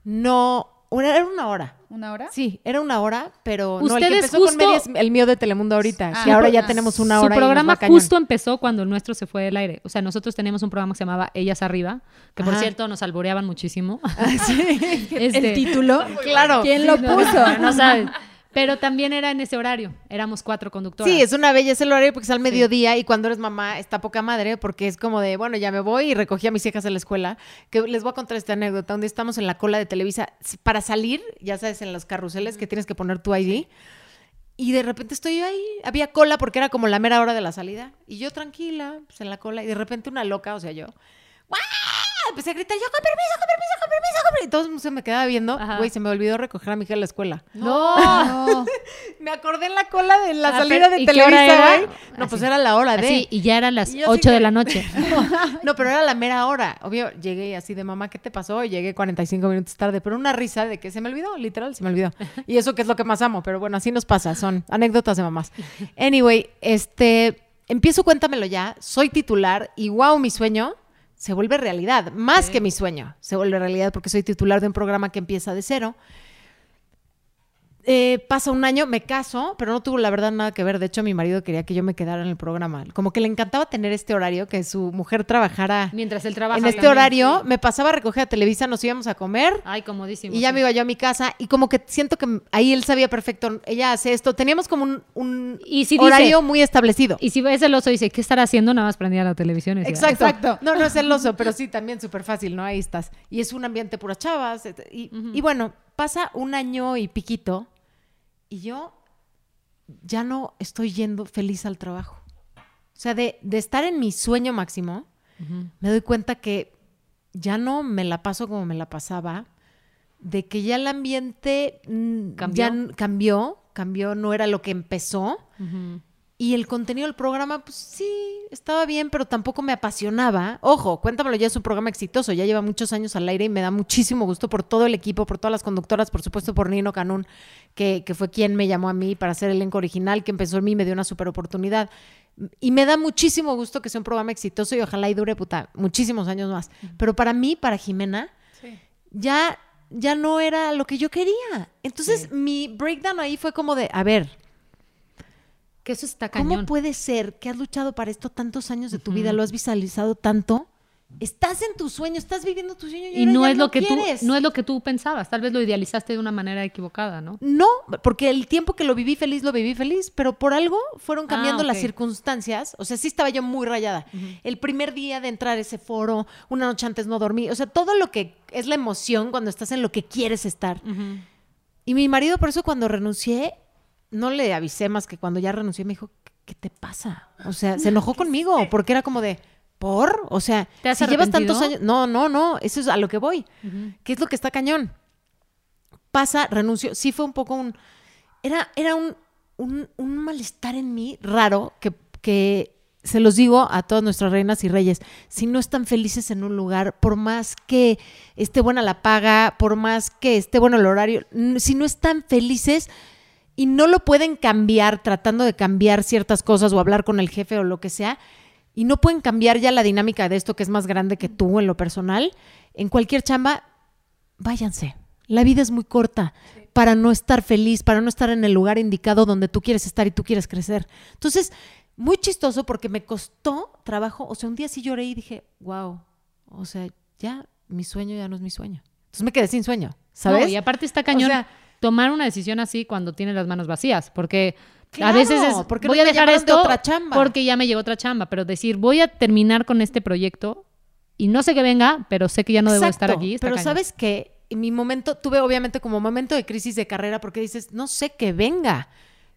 No, una- era una hora. ¿Una hora? Sí, era una hora, pero no, el que Ustedes empezó con justo- media es el mío de Telemundo ahorita, Ah, que ahora ya tenemos una Su hora y nos programa justo empezó cuando el nuestro se fue del aire. O sea, nosotros teníamos un programa que se llamaba Ellas Arriba, que por Ajá. cierto nos alboreaban muchísimo. Sí. Este, ¿El título? Claro. ¿Quién lo no, puso? No sabes. Pero también era en ese horario. Éramos cuatro conductoras. Sí, es una belleza el horario porque es al mediodía y cuando eres mamá está poca madre porque es como de, bueno, ya me voy y recogí a mis hijas de la escuela. Que les voy a contar esta anécdota donde estamos en la cola de Televisa para salir, ya sabes, en los carruseles que tienes que poner tu ID. Y de repente estoy ahí, había cola porque era como la mera hora de la salida. Y yo tranquila, pues en la cola, y de repente una loca, o sea, yo. Empecé a gritar, yo con permiso, con permiso, con permiso, con permiso. Y todo el mundo se me quedaba viendo. Güey, se me olvidó recoger a mi hija de la escuela. No. Me acordé en la cola de la Ah, salida de ¿y qué hora Televisa, güey. No, Así. pues era la hora de. Así, y ya eran las Y yo así 8 de de- la noche. No, pero era la mera hora. Obvio, llegué así de mamá, ¿qué te pasó? Y llegué 45 minutos tarde, pero una risa de que se me olvidó, literal, se me olvidó. Y eso que es lo que más amo, pero bueno, así nos pasa, son anécdotas de mamás. Anyway, este, empiezo Cuéntamelo ya, soy titular y wow, mi sueño se vuelve realidad, más que mi sueño, se vuelve realidad porque soy titular de un programa que empieza de cero. Eh, pasa un año, me caso, pero no tuvo la verdad nada que ver. De hecho, mi marido quería que yo me quedara en el programa. Como que le encantaba tener este horario, que su mujer trabajara Mientras él trabaja. en este también, horario. Me pasaba a recoger a Televisa, nos íbamos a comer Ay, comodísimo. y ya sí. me iba yo a mi casa. Y como que siento que ahí él sabía perfecto, ella hace esto. Teníamos como un, un Y si dice- horario muy establecido. Y si ves el oso dice, ¿qué estará haciendo? Nada más prendía la televisión. y decía, Exacto. Exacto. No, no es celoso, pero sí, también súper fácil, ¿no? Ahí estás. Y es un ambiente puras chavas. y bueno, pasa un año y piquito y yo ya no estoy yendo feliz al trabajo. O sea, de, de estar en mi sueño máximo, me doy cuenta que ya no me la paso como me la pasaba, de que ya el ambiente mm, ¿Cambió? ya cambió, cambió, no era lo que empezó. Ujú. Y el contenido del programa, pues sí, estaba bien, pero tampoco me apasionaba. Ojo, cuéntamelo, ya es un programa exitoso, ya lleva muchos años al aire y me da muchísimo gusto por todo el equipo, por todas las conductoras, por supuesto por Nino Canún, que, que fue quien me llamó a mí para hacer el elenco original, que empezó en mí y me dio una super oportunidad. Y me da muchísimo gusto que sea un programa exitoso y ojalá y dure, puta, muchísimos años más. Pero para mí, para Jimena, ya, ya no era lo que yo quería. Entonces, mi breakdown ahí fue como de, a ver, Que eso está ¿Cómo cañón. puede ser que has luchado para esto tantos años de tu vida, lo has visualizado tanto? Estás en tu sueño, estás viviendo tu sueño y, Y no es lo que tú no es lo que tú pensabas, tal vez lo idealizaste de una manera equivocada, ¿no? No, porque el tiempo que lo viví feliz, lo viví feliz, pero por algo fueron Ah, cambiando las circunstancias. O sea, sí estaba yo muy rayada. El primer día de entrar a ese foro, una noche antes no dormí. O sea, todo lo que es la emoción cuando estás en lo que quieres estar. Y mi marido, por eso cuando renuncié, no le avisé más que cuando ya renuncié, me dijo, ¿qué te pasa? O sea, se enojó conmigo porque era como de, ¿por? O sea, ¿Te has si llevas tantos años... No, no, no, eso es a lo que voy. ¿Qué es lo que está cañón? Pasa, renuncio. Sí fue un poco un... Era, era un, un, un malestar en mí raro que, que se los digo a todas nuestras reinas y reyes. Si no están felices en un lugar, por más que esté buena la paga, por más que esté bueno el horario, si no están felices y no lo pueden cambiar tratando de cambiar ciertas cosas o hablar con el jefe o lo que sea, y no pueden cambiar ya la dinámica de esto que es más grande que tú en lo personal, en cualquier chamba, váyanse. La vida es muy corta para no estar feliz, para no estar en el lugar indicado donde tú quieres estar y tú quieres crecer. Entonces, muy chistoso porque me costó trabajo, o sea, un día sí lloré y dije, wow, o sea, ya mi sueño ya no es mi sueño. Entonces me quedé sin sueño, ¿sabes? No, y aparte está cañón O sea, tomar una decisión así cuando tienes las manos vacías, porque a Claro, veces es porque voy no a dejar llamaron de esto otra chamba. porque ya me llegó otra chamba, pero decir voy a terminar con este proyecto y no sé que venga, pero sé que ya no debo estar Exacto, aquí. Pero cañón. sabes que en mi momento, tuve obviamente como momento de crisis de carrera porque dices, no sé que venga.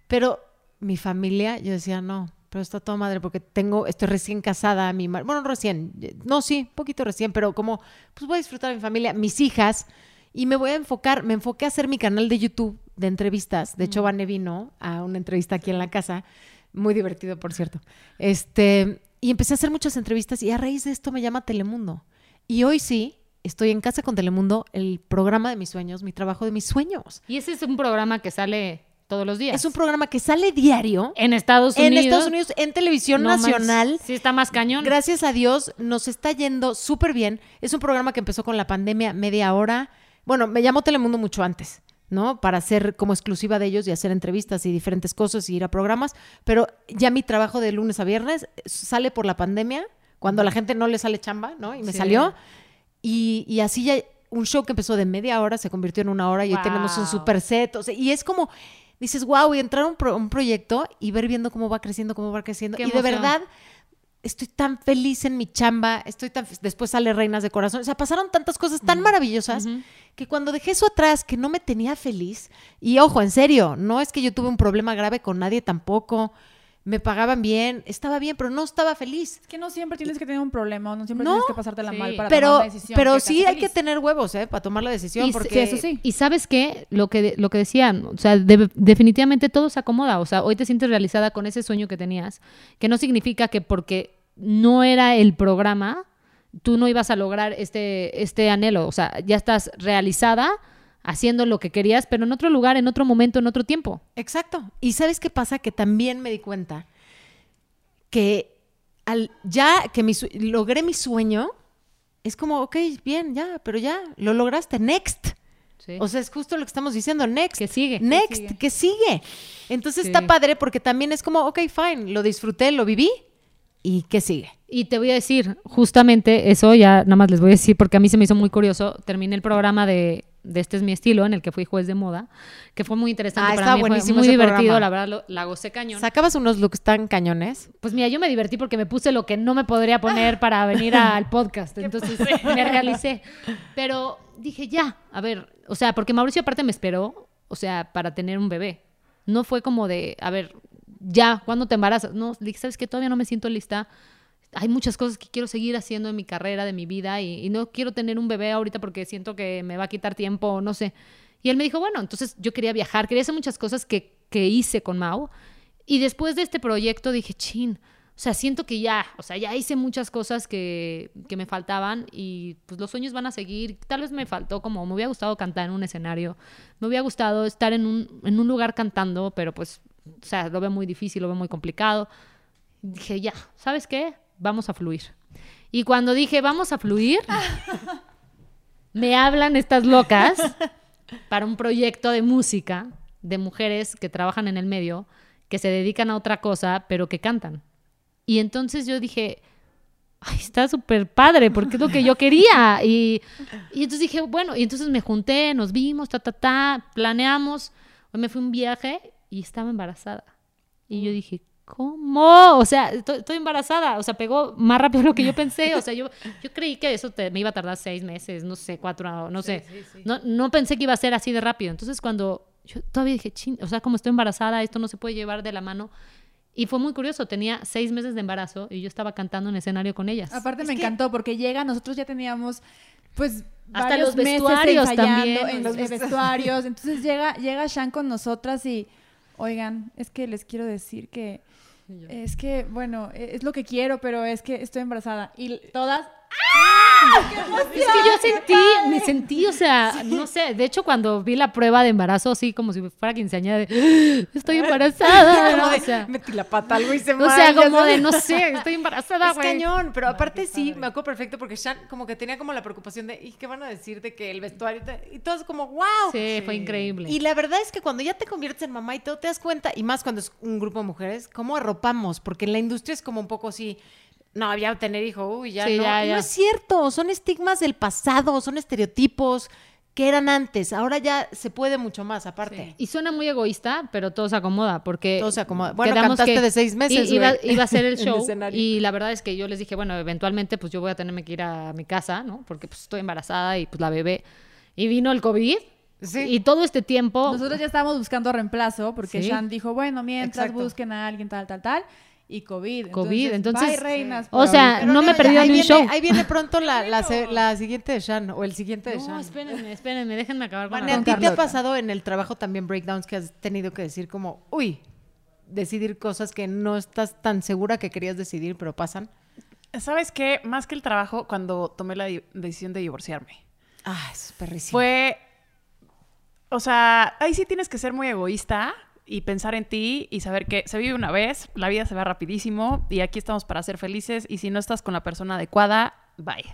Pero mi familia, yo decía, no, pero está toda madre porque tengo, estoy recién casada, mi mar- bueno, recién, no, sí, poquito recién, pero como, pues voy a disfrutar de mi familia, mis hijas, y me voy a enfocar, me enfoqué a hacer mi canal de YouTube de entrevistas. De hecho, Vane vino a una entrevista aquí en la casa, muy divertido, por cierto. Este, y empecé a hacer muchas entrevistas y a raíz de esto me llama Telemundo. Y hoy sí, estoy en casa con Telemundo, el programa de mis sueños, mi trabajo de mis sueños. Y ese es un programa que sale todos los días. Es un programa que sale diario en Estados Unidos. en Estados Unidos, en televisión No más- nacional. sí está más cañón. Gracias a Dios nos está yendo súper bien. Es un programa que empezó con la pandemia media hora. Bueno, me llamó Telemundo mucho antes, ¿no? Para ser como exclusiva de ellos y hacer entrevistas y diferentes cosas y ir a programas. Pero ya mi trabajo de lunes a viernes sale por la pandemia, cuando a la gente no le sale chamba, ¿no? Y me Sí. salió. Y, y así ya un show que empezó de media hora se convirtió en una hora y hoy tenemos un super set. o sea, y es como, dices, wow, y entrar a un, pro- un proyecto y ver viendo cómo va creciendo, cómo va creciendo. Qué y de verdad, estoy tan feliz en mi chamba, estoy tan... Después sale Reinas de Corazón. O sea, pasaron tantas cosas tan maravillosas que cuando dejé eso atrás, que no me tenía feliz, y ojo, en serio, no es que yo tuve un problema grave con nadie tampoco, me pagaban bien, estaba bien, pero no estaba feliz. Es que no siempre tienes que tener un problema, no siempre No. tienes que pasártela Sí. mal para Pero, tomar una decisión. pero sí hay que tener huevos, ¿eh? Para tomar la decisión, Y, porque... sí, eso sí. y sabes qué, lo que, lo que decían, o sea, de- definitivamente todo se acomoda, o sea, hoy te sientes realizada con ese sueño que tenías, que no significa que porque no era el programa, tú no ibas a lograr este, este anhelo, o sea, ya estás realizada haciendo lo que querías, pero en otro lugar, en otro momento, en otro tiempo. Exacto. Y ¿sabes qué pasa? Que también me di cuenta que al ya que mi logré mi sueño, es como, ok, bien, ya, pero ya, lo lograste, next. Sí. O sea, es justo lo que estamos diciendo, next. Que sigue. Next, que sigue. Entonces Sí. está padre porque también es como, ok, fine, lo disfruté, lo viví y ¿qué sigue? Y te voy a decir, justamente eso, ya nada más les voy a decir, porque a mí se me hizo muy curioso. Terminé el programa de, de Este es mi estilo, en el que fui juez de moda, que fue muy interesante Ah, para mí, fue muy divertido, programa. la verdad, lo- la gocé cañón. Sacabas unos looks tan cañones. Pues mira, yo me divertí porque me puse lo que no me podría poner para venir al podcast. Entonces me realicé. Pero dije, ya, a ver, o sea, porque Mauricio aparte me esperó, o sea, para tener un bebé. No fue como de, a ver, ya, ¿cuándo te embarazas? No, dije, ¿sabes qué? Todavía no me siento lista. Hay muchas cosas que quiero seguir haciendo en mi carrera, de mi vida, y, y no quiero tener un bebé ahorita porque siento que me va a quitar tiempo, no sé. Y él me dijo, bueno, entonces yo quería viajar, quería hacer muchas cosas que, que hice con Mau. Y después de este proyecto dije, chin, o sea, siento que ya, o sea, ya hice muchas cosas que, que me faltaban y pues los sueños van a seguir. Tal vez me faltó como, me hubiera gustado cantar en un escenario, me hubiera gustado estar en un, en un lugar cantando, pero pues, o sea, lo veo muy difícil, lo veo muy complicado. Dije, ya, ¿sabes qué? Vamos a fluir. Y cuando dije, vamos a fluir, me hablan estas locas para un proyecto de música de mujeres que trabajan en el medio, que se dedican a otra cosa, pero que cantan. Y entonces yo dije, está súper padre, porque es lo que yo quería. Y, entonces dije, bueno, y entonces me junté, nos vimos, ta, ta, ta, planeamos. Hoy me fui un viaje y estaba embarazada. Y yo dije, ¿cómo? O sea, estoy, estoy embarazada. O sea, pegó más rápido de lo que yo pensé. O sea, yo, yo creí que eso te- me iba a tardar seis meses, no sé, cuatro, no sé. No, no pensé que iba a ser así de rápido. Entonces, cuando yo todavía dije, chin, o sea, como estoy embarazada, esto no se puede llevar de la mano. Y fue muy curioso, tenía seis meses de embarazo y yo estaba cantando en escenario con ellas. Aparte me encantó porque llega, nosotros ya teníamos pues Hasta los meses vestuarios ensayando también, en los los vestuarios. Entonces llega llega Shan con nosotras y oigan, es que les quiero decir que es que bueno, e, es lo que quiero, pero es que estoy embarazada. Y todas Es que yo sentí, me sentí, o sea, no sé, de hecho cuando vi la prueba de embarazo, así como si fuera quinceañera de, estoy embarazada, ¿no? O sea, metí la pata, algo hice o mal. sea, como de, no sé, estoy embarazada, Es güey. cañón, pero aparte sí, me acuerdo perfecto porque Shan como que tenía como la preocupación de, ¿y qué van a decir de que el vestuario? te-?" Y todo es como, wow. Sí, fue increíble. Y la verdad es que cuando ya te conviertes en mamá y todo, te das cuenta, y más cuando es un grupo de mujeres, cómo arropamos, porque en la industria es como un poco así, no, ya tener hijo, uy, ya Sí, no. ya, Y ya. no es cierto, son estigmas del pasado, son estereotipos que eran antes, ahora ya se puede mucho más aparte. Y suena muy egoísta, pero todo se acomoda, porque... Todo se acomoda. Bueno, quedamos cantaste que de seis meses, Iba, iba a ser el show, y la verdad es que yo les dije, bueno, eventualmente pues yo voy a tenerme que ir a mi casa, ¿no? Porque pues estoy embarazada y pues la bebé. Y vino el COVID, Sí. y todo este tiempo... nosotros ya estábamos buscando reemplazo porque Sí. Shan dijo, bueno, mientras Exacto. busquen a alguien tal tal tal y COVID. COVID, entonces- bye, reinas. O sea, no me perdí ahí ni un show. Ahí viene pronto la, la, siguiente de Shan, o el siguiente de No, Shan. espérenme, espérenme, déjenme acabar con la ¿a ti te ha pasado en el trabajo también breakdowns que has tenido que decir como, uy, decidir cosas que no estás tan segura que querías decidir, pero pasan? ¿Sabes qué? Más que el trabajo, cuando tomé la decisión de divorciarme. Ah, eso es perrísimo. Fue. O sea, ahí sí tienes que ser muy egoísta y pensar en ti y saber que se vive una vez, la vida se va rapidísimo y aquí estamos para ser felices y si no estás con la persona adecuada, bye.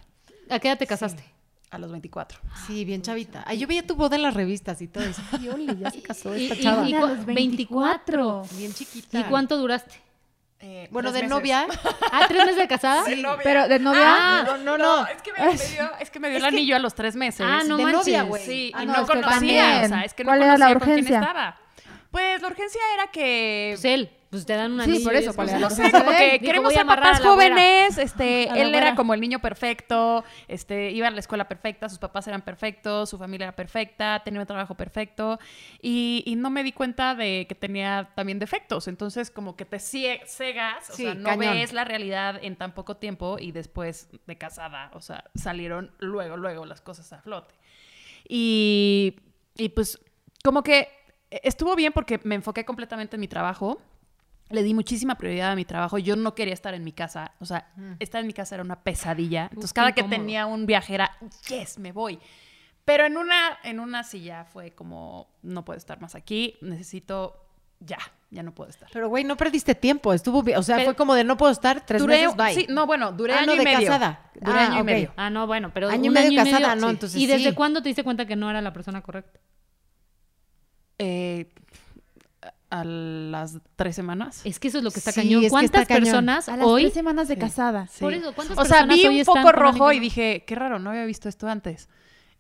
¿A qué edad te casaste? A los 24. Sí, bien chavita. Ay, yo veía tu boda en las revistas y todo eso. Ay, ole, ya se casó Y- esta y- chava. y A los 24. Bien chiquita. ¿Y cuánto duraste? Eh, Bueno, de meses. novia. Ah, tres meses de casada. De novia. Pero de novia. Ah, no, no, no. es que me, me dio, es que me dio el anillo a los tres meses. Ah, no de manches. novia, güey. Sí, Ah, y no, no, conocía, también. o sea, es que no ¿Cuál era conocía la con quién urgencia? estaba. Pues la urgencia era que... Pues él, pues te dan una Sí, por eso, ¿cuál era la no sé, como que? Dijo, queremos voy a ser amarrar papás a la güera. jóvenes, este, A la él era como el niño perfecto, este, iba a la escuela perfecta, sus papás eran perfectos, su familia era perfecta, tenía un trabajo perfecto, y, y no me di cuenta de que tenía también defectos, entonces como que te cie- cegas, o Sí, sea, no cañón. ves la realidad en tan poco tiempo, y después de casada, o sea, salieron luego, luego las cosas a flote. Y, y pues como que estuvo bien porque me enfoqué completamente en mi trabajo. Le di muchísima prioridad a mi trabajo. Yo no quería estar en mi casa. O sea, estar en mi casa era una pesadilla. Entonces, Mm. cada que tenía un viaje era, yes, me voy. Pero en una, en una silla fue como, no puedo estar más aquí. Necesito, ya, ya no puedo estar. Pero, güey, no perdiste tiempo. Estuvo bien. O sea, Pero- fue como de no puedo estar tres Duré- meses, bye. sí, no, bueno, duré Ah, año no, y de medio. casada. Duré Ah, año y medio. Ah, no, bueno, pero Año y un medio año y casada, medio, no, sí. entonces ¿Y desde cuándo te diste cuenta que no era la persona correcta? Eh, a las tres semanas. Es que eso es lo que está Sí, cañón. es ¿Cuántas está cañón. personas A las hoy? tres semanas de Sí. casada. Sí. Por eso, ¿cuántas O sea, personas vi hoy un foco con rojo y dije, qué raro, no había visto esto antes.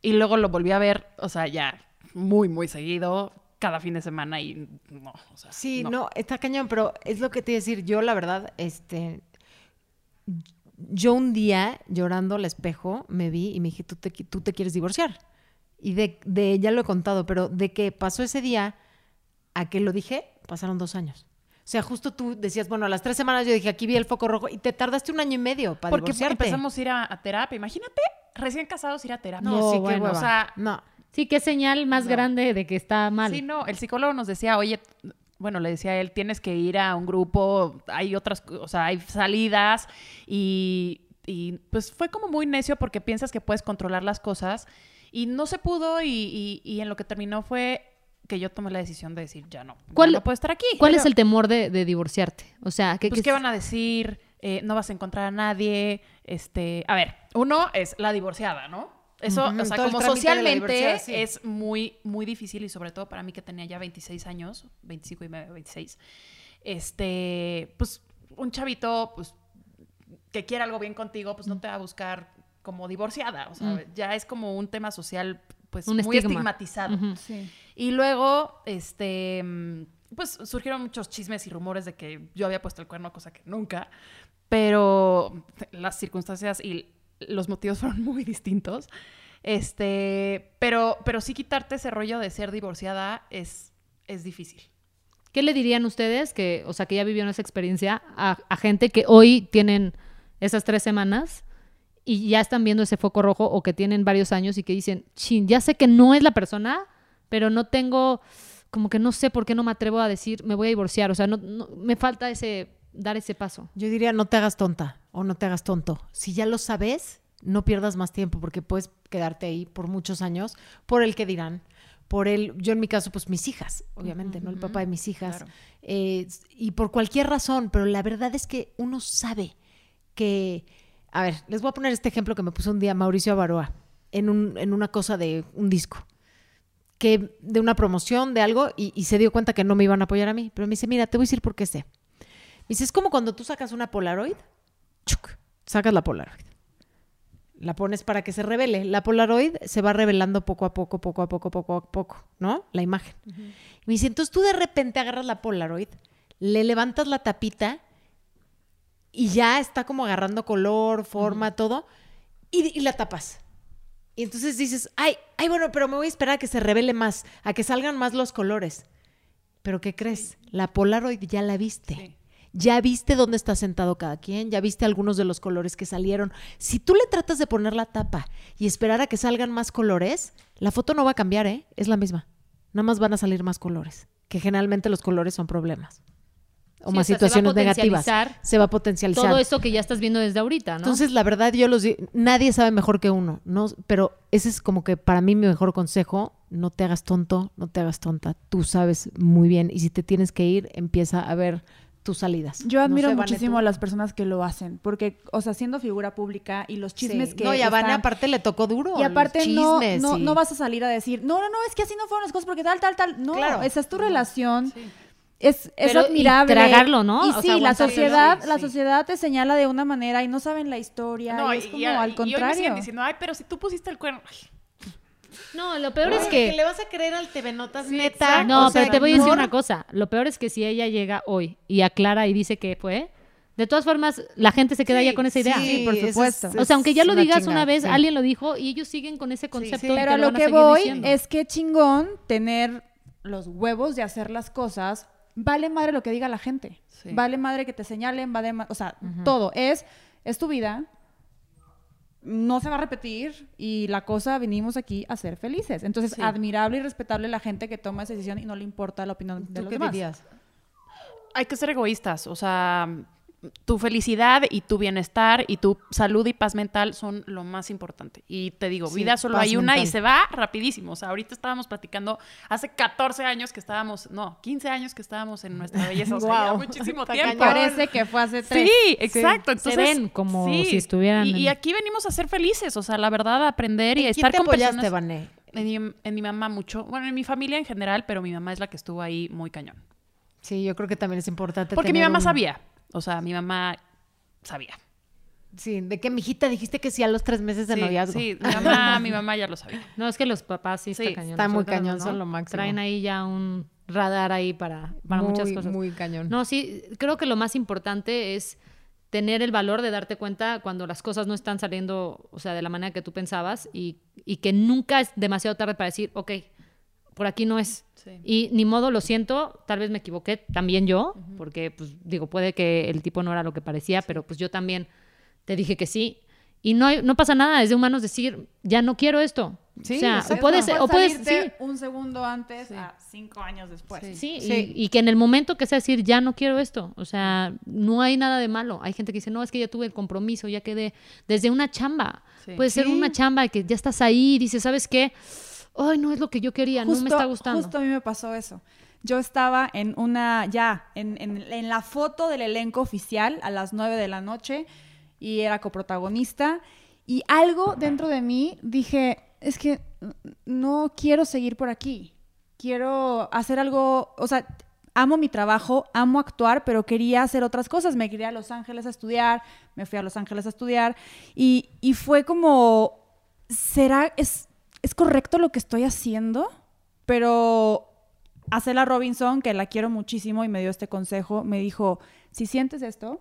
Y luego lo volví a ver, o sea, ya muy, muy seguido, cada fin de semana y no, o sea, Sí, no. está cañón, pero es lo que te iba a decir. Yo, la verdad, este. Yo un día, llorando al espejo, me vi y me dije, tú te, tú te quieres divorciar. Y de, de, ya lo he contado, pero de que pasó ese día a que lo dije, pasaron dos años. O sea, justo tú decías, bueno, a las tres semanas yo dije, aquí vi el foco rojo y te tardaste un año y medio para Porque divorciarte. empezamos a ir a, a terapia. Imagínate, recién casados ir a terapia. No, sí, qué bueno, hueva. o sea, no. Sí, qué señal más grande de que está mal. Sí, no, el psicólogo nos decía, oye, bueno, le decía a él, tienes que ir a un grupo, hay otras, o sea, hay salidas y, y, pues fue como muy necio porque piensas que puedes controlar las cosas y no se pudo y, y- y en lo que terminó fue que yo tomé la decisión de decir, ya no, ya ¿Cuál- no puedo estar aquí. ¿Cuál Pero, es el temor de, de divorciarte? O sea, ¿qué, Pues, qué- ¿qué van a decir? Eh, no vas a encontrar a nadie. Este, a ver, uno es la divorciada, ¿no? Eso, Ujú, o sea, todo el como socialmente sí. es muy, muy difícil y sobre todo para mí que tenía ya 26 años, 25 y medio, 26. Este, pues un chavito, pues que quiera algo bien contigo, pues no te va a buscar como divorciada. O sea, Mm. ya es como un tema social, pues Un muy estigma. estigmatizado. Sí. Y luego, este, pues surgieron muchos chismes y rumores de que yo había puesto el cuerno, cosa que nunca. Pero las circunstancias y los motivos fueron muy distintos. Este, pero, pero sí quitarte ese rollo de ser divorciada es, es difícil. ¿Qué le dirían ustedes que, o sea, que ya vivieron esa experiencia a, a gente que hoy tienen esas tres semanas y ya están viendo ese foco rojo o que tienen varios años y que dicen, chin, ya sé que no es la persona, pero no tengo, como que no sé por qué no me atrevo a decir, me voy a divorciar, o sea, no, no- me falta ese, dar ese paso. Yo diría, no te hagas tonta o no te hagas tonto. Si ya lo sabes, no pierdas más tiempo porque puedes quedarte ahí por muchos años por el que dirán, por el, yo en mi caso, pues mis hijas, obviamente, ¿no? El papá de mis hijas. claro. Eh, y por cualquier razón, pero la verdad es que uno sabe que, a ver, les voy a poner este ejemplo que me puso un día Mauricio Avaroa en, un, en una cosa de un disco que de una promoción de algo y, y se dio cuenta que no me iban a apoyar a mí. Pero me dice, mira, te voy a decir por qué sé. Me dice, es como cuando tú sacas una Polaroid, chuc, sacas la Polaroid. La pones para que se revele. La Polaroid se va revelando poco a poco, poco a poco, poco a poco, ¿no? La imagen. Y me dice, entonces tú de repente agarras la Polaroid, le levantas la tapita y ya está como agarrando color, forma, todo, y, y la tapas. Y entonces dices, ay, ay, bueno, pero me voy a esperar a que se revele más, a que salgan más los colores. Pero ¿qué crees? La Polaroid ya la viste. Sí. Ya viste dónde está sentado cada quien, ya viste algunos de los colores que salieron. Si tú le tratas de poner la tapa y esperar a que salgan más colores, la foto no va a cambiar, ¿eh? Es la misma. Nada más van a salir más colores, que generalmente los colores son problemas. O Sí, más o sea, se va a situaciones negativas. potencializar Se va a potencializar. Todo eso que ya estás viendo desde ahorita, ¿no? Entonces, la verdad, yo los di- nadie sabe mejor que uno, ¿no? Pero ese es como que para mí mi mejor consejo, no te hagas tonto, no te hagas tonta, tú sabes muy bien y si te tienes que ir, empieza a ver tus salidas. Yo No admiro sé, muchísimo tú. a las personas que lo hacen, porque, o sea, siendo figura pública y los chismes Sí. que No, y a Vane están- aparte le tocó duro. Y aparte los no, chismes no, vas a salir a decir, no, no, no, es que así no fueron las cosas porque tal, tal, tal. No, Claro. esa es tu relación. Es, es Pero, y admirable. tragarlo, ¿no? Y O sea, sí, la sociedad, Sí, la sí. sociedad te señala de una manera y no saben la historia. No, y y, es como y- al y hoy me siguen contrario. diciendo, ay, pero si tú pusiste el cuerno. Ay, No, lo peor es que... le vas a creer al TV Notas, Sí, neta. exacto. No, O sea, pero te voy a decir no- una cosa. Lo peor es que si ella llega hoy y aclara y dice que fue, de todas formas, la gente se queda Sí, ya con esa idea. sí, por es- supuesto. O sea, aunque ya lo una digas una vez, sí. alguien lo dijo y ellos siguen con ese concepto. y Pero a lo que voy diciendo. es que chingón tener los huevos de hacer las cosas. Vale madre lo que diga la gente. Sí. Vale madre que te señalen, vale ma- o sea, todo. Es, es tu vida. No se va a repetir y la cosa venimos aquí a ser felices. Entonces, Sí. admirable y respetable la gente que toma esa decisión y no le importa la opinión de ¿Tú los qué demás. dirías? hay que ser egoístas. O sea, tu felicidad y tu bienestar y tu salud y paz mental son lo más importante. Y te digo, Sí, vida solo hay una y se va rapidísimo. O sea, ahorita estábamos platicando hace 14 años que estábamos, no, 15 años que estábamos en nuestra belleza. O sea, ya Guau, muchísimo tiempo. Parece que fue hace tres. Sí, exacto. Se Entonces, ven como si estuvieran Y, aquí venimos a ser felices. O sea, la verdad, a aprender y a ¿En quién estar te con apoyaste, personas. Vané? En mi, en mi mamá mucho. Bueno, en mi familia en general, pero mi mamá es la que estuvo ahí muy cañón. Sí, yo creo que también es importante Porque mi mamá un- sabía. O sea, mi mamá sabía. Sí, de que mijita dijiste que sí a los tres meses de Sí, noviazgo. Sí, mi mamá, mi mamá ya lo sabía. No, es que los papás sí, Sí, está cañón. está muy cañón, no. son lo máximo. Traen ahí ya un radar ahí para, para muy, muchas cosas. Muy cañón. No, sí, creo que lo más importante es tener el valor de darte cuenta cuando las cosas no están saliendo, o sea, de la manera que tú pensabas y, y que nunca es demasiado tarde para decir, ok, por aquí no es. Sí. Y ni modo, lo siento, tal vez me equivoqué, también yo, porque, pues, digo, puede que el tipo no era lo que parecía, pero pues yo también te dije que sí. Y no, hay- no pasa nada, es de humanos decir, ya no quiero esto. Sí, o sea, o puedes, o puedes, sí, un segundo antes a cinco años después. Sí, Sí. Y, y que en el momento que sea decir, ya no quiero esto, o sea, no hay nada de malo. Hay gente que dice, no, es que ya tuve el compromiso, ya quedé. Desde una chamba. Sí. Puede ser Sí. una chamba que ya estás ahí y dices, ¿sabes qué? Ay, no es lo que yo quería, no me está gustando. Justo a mí me pasó eso. Yo estaba en una, ya, en, en- en la foto del elenco oficial a las 9 de la noche y era coprotagonista y algo dentro de mí dije, es que no quiero seguir por aquí. Quiero hacer algo, o sea, amo mi trabajo, amo actuar, pero quería hacer otras cosas. Me quería a Los Ángeles a estudiar, me fui a Los Ángeles a estudiar y, y fue como, ¿será, es, es correcto lo que estoy haciendo? Pero Acela Robinson, que la quiero muchísimo y me dio este consejo, me dijo, si sientes esto,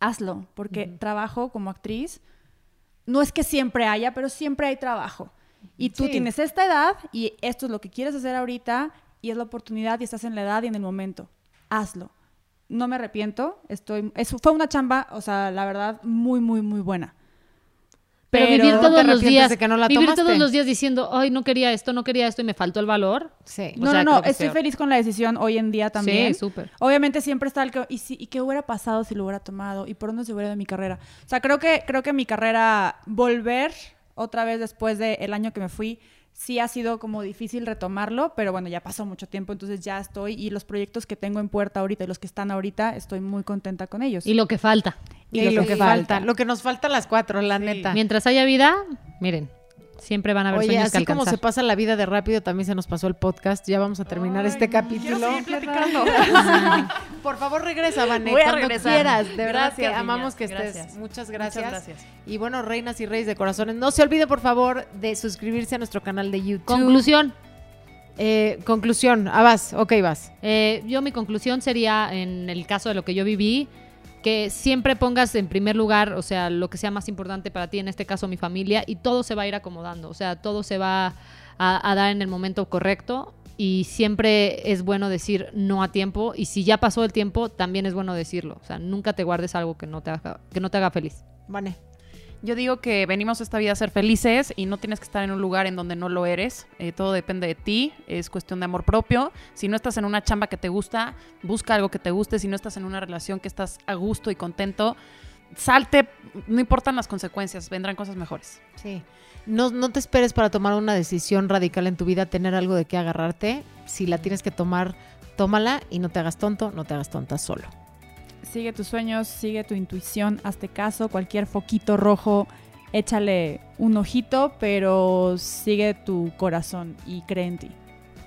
hazlo, porque trabajo como actriz, no es que siempre haya, pero siempre hay trabajo. Y tú Sí. tienes esta edad y esto es lo que quieres hacer ahorita y es la oportunidad y estás en la edad y en el momento. Hazlo. No me arrepiento, estoy eso fue una chamba, o sea, la verdad muy muy muy buena. Pero, Pero vivir todos los días, de que no la vivir todos los días diciendo, ay, no quería esto, no quería esto y me faltó el valor. Sí. O No, sea, no, no, estoy peor. feliz con la decisión hoy en día también. Sí, súper. Obviamente siempre está el que, y, si, y qué hubiera pasado si lo hubiera tomado y por dónde se hubiera ido mi carrera. O sea, creo que, creo que mi carrera, volver otra vez después del año que me fui, sí ha sido como difícil retomarlo, pero bueno, ya pasó mucho tiempo, entonces ya estoy y los proyectos que tengo en puerta ahorita y los que están ahorita, estoy muy contenta con ellos. Y lo que falta. Y, lo, que, falta. Lo que nos falta a las cuatro, la neta. Mientras haya vida, miren, siempre van a haber Oye, sueños que así como se pasa la vida de rápido, también se nos pasó el podcast. Ya vamos a terminar este capítulo. Quiero platicando. Por favor, regresa, Vané, Voy a cuando regresar. quieras. De verdad Gracias, que niñas. amamos que estés. Gracias. Muchas gracias. Muchas gracias. Y bueno, reinas y reyes de corazones, no se olvide, por favor, de suscribirse a nuestro canal de YouTube. Conclusión. Eh, conclusión. Ah, vas. Ok, vas. Eh, yo mi conclusión sería, en el caso de lo que yo viví, que siempre pongas en primer lugar, o sea, lo que sea más importante para ti, en este caso mi familia, y todo se va a ir acomodando, o sea, todo se va a, dar en el momento correcto y siempre es bueno decir no a tiempo y si ya pasó el tiempo, también es bueno decirlo, o sea, nunca te guardes algo que no te haga, que no te haga feliz. Vané. Yo digo que venimos esta vida a ser felices y no tienes que estar en un lugar en donde no lo eres. Eh, todo depende de ti, es cuestión de amor propio. Si no estás en una chamba que te gusta, busca algo que te guste. Si no estás en una relación que estás a gusto y contento, salte, no importan las consecuencias, vendrán cosas mejores. Sí. No, no te esperes para tomar una decisión radical en tu vida, tener algo de qué agarrarte. Si la tienes que tomar, tómala y no te hagas tonto, no te hagas tonta solo. Sigue tus sueños, sigue tu intuición, hazte caso, cualquier foquito rojo, échale un ojito, pero sigue tu corazón y cree en ti.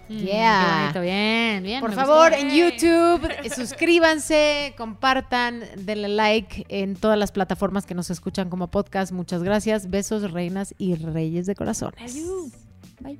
Mm, Yeah. Qué bonito, bien, bien. Por favor, gustó. en YouTube, suscríbanse, compartan, denle like en todas las plataformas que nos escuchan como podcast. Muchas gracias. Besos, reinas y reyes de corazones. Bye.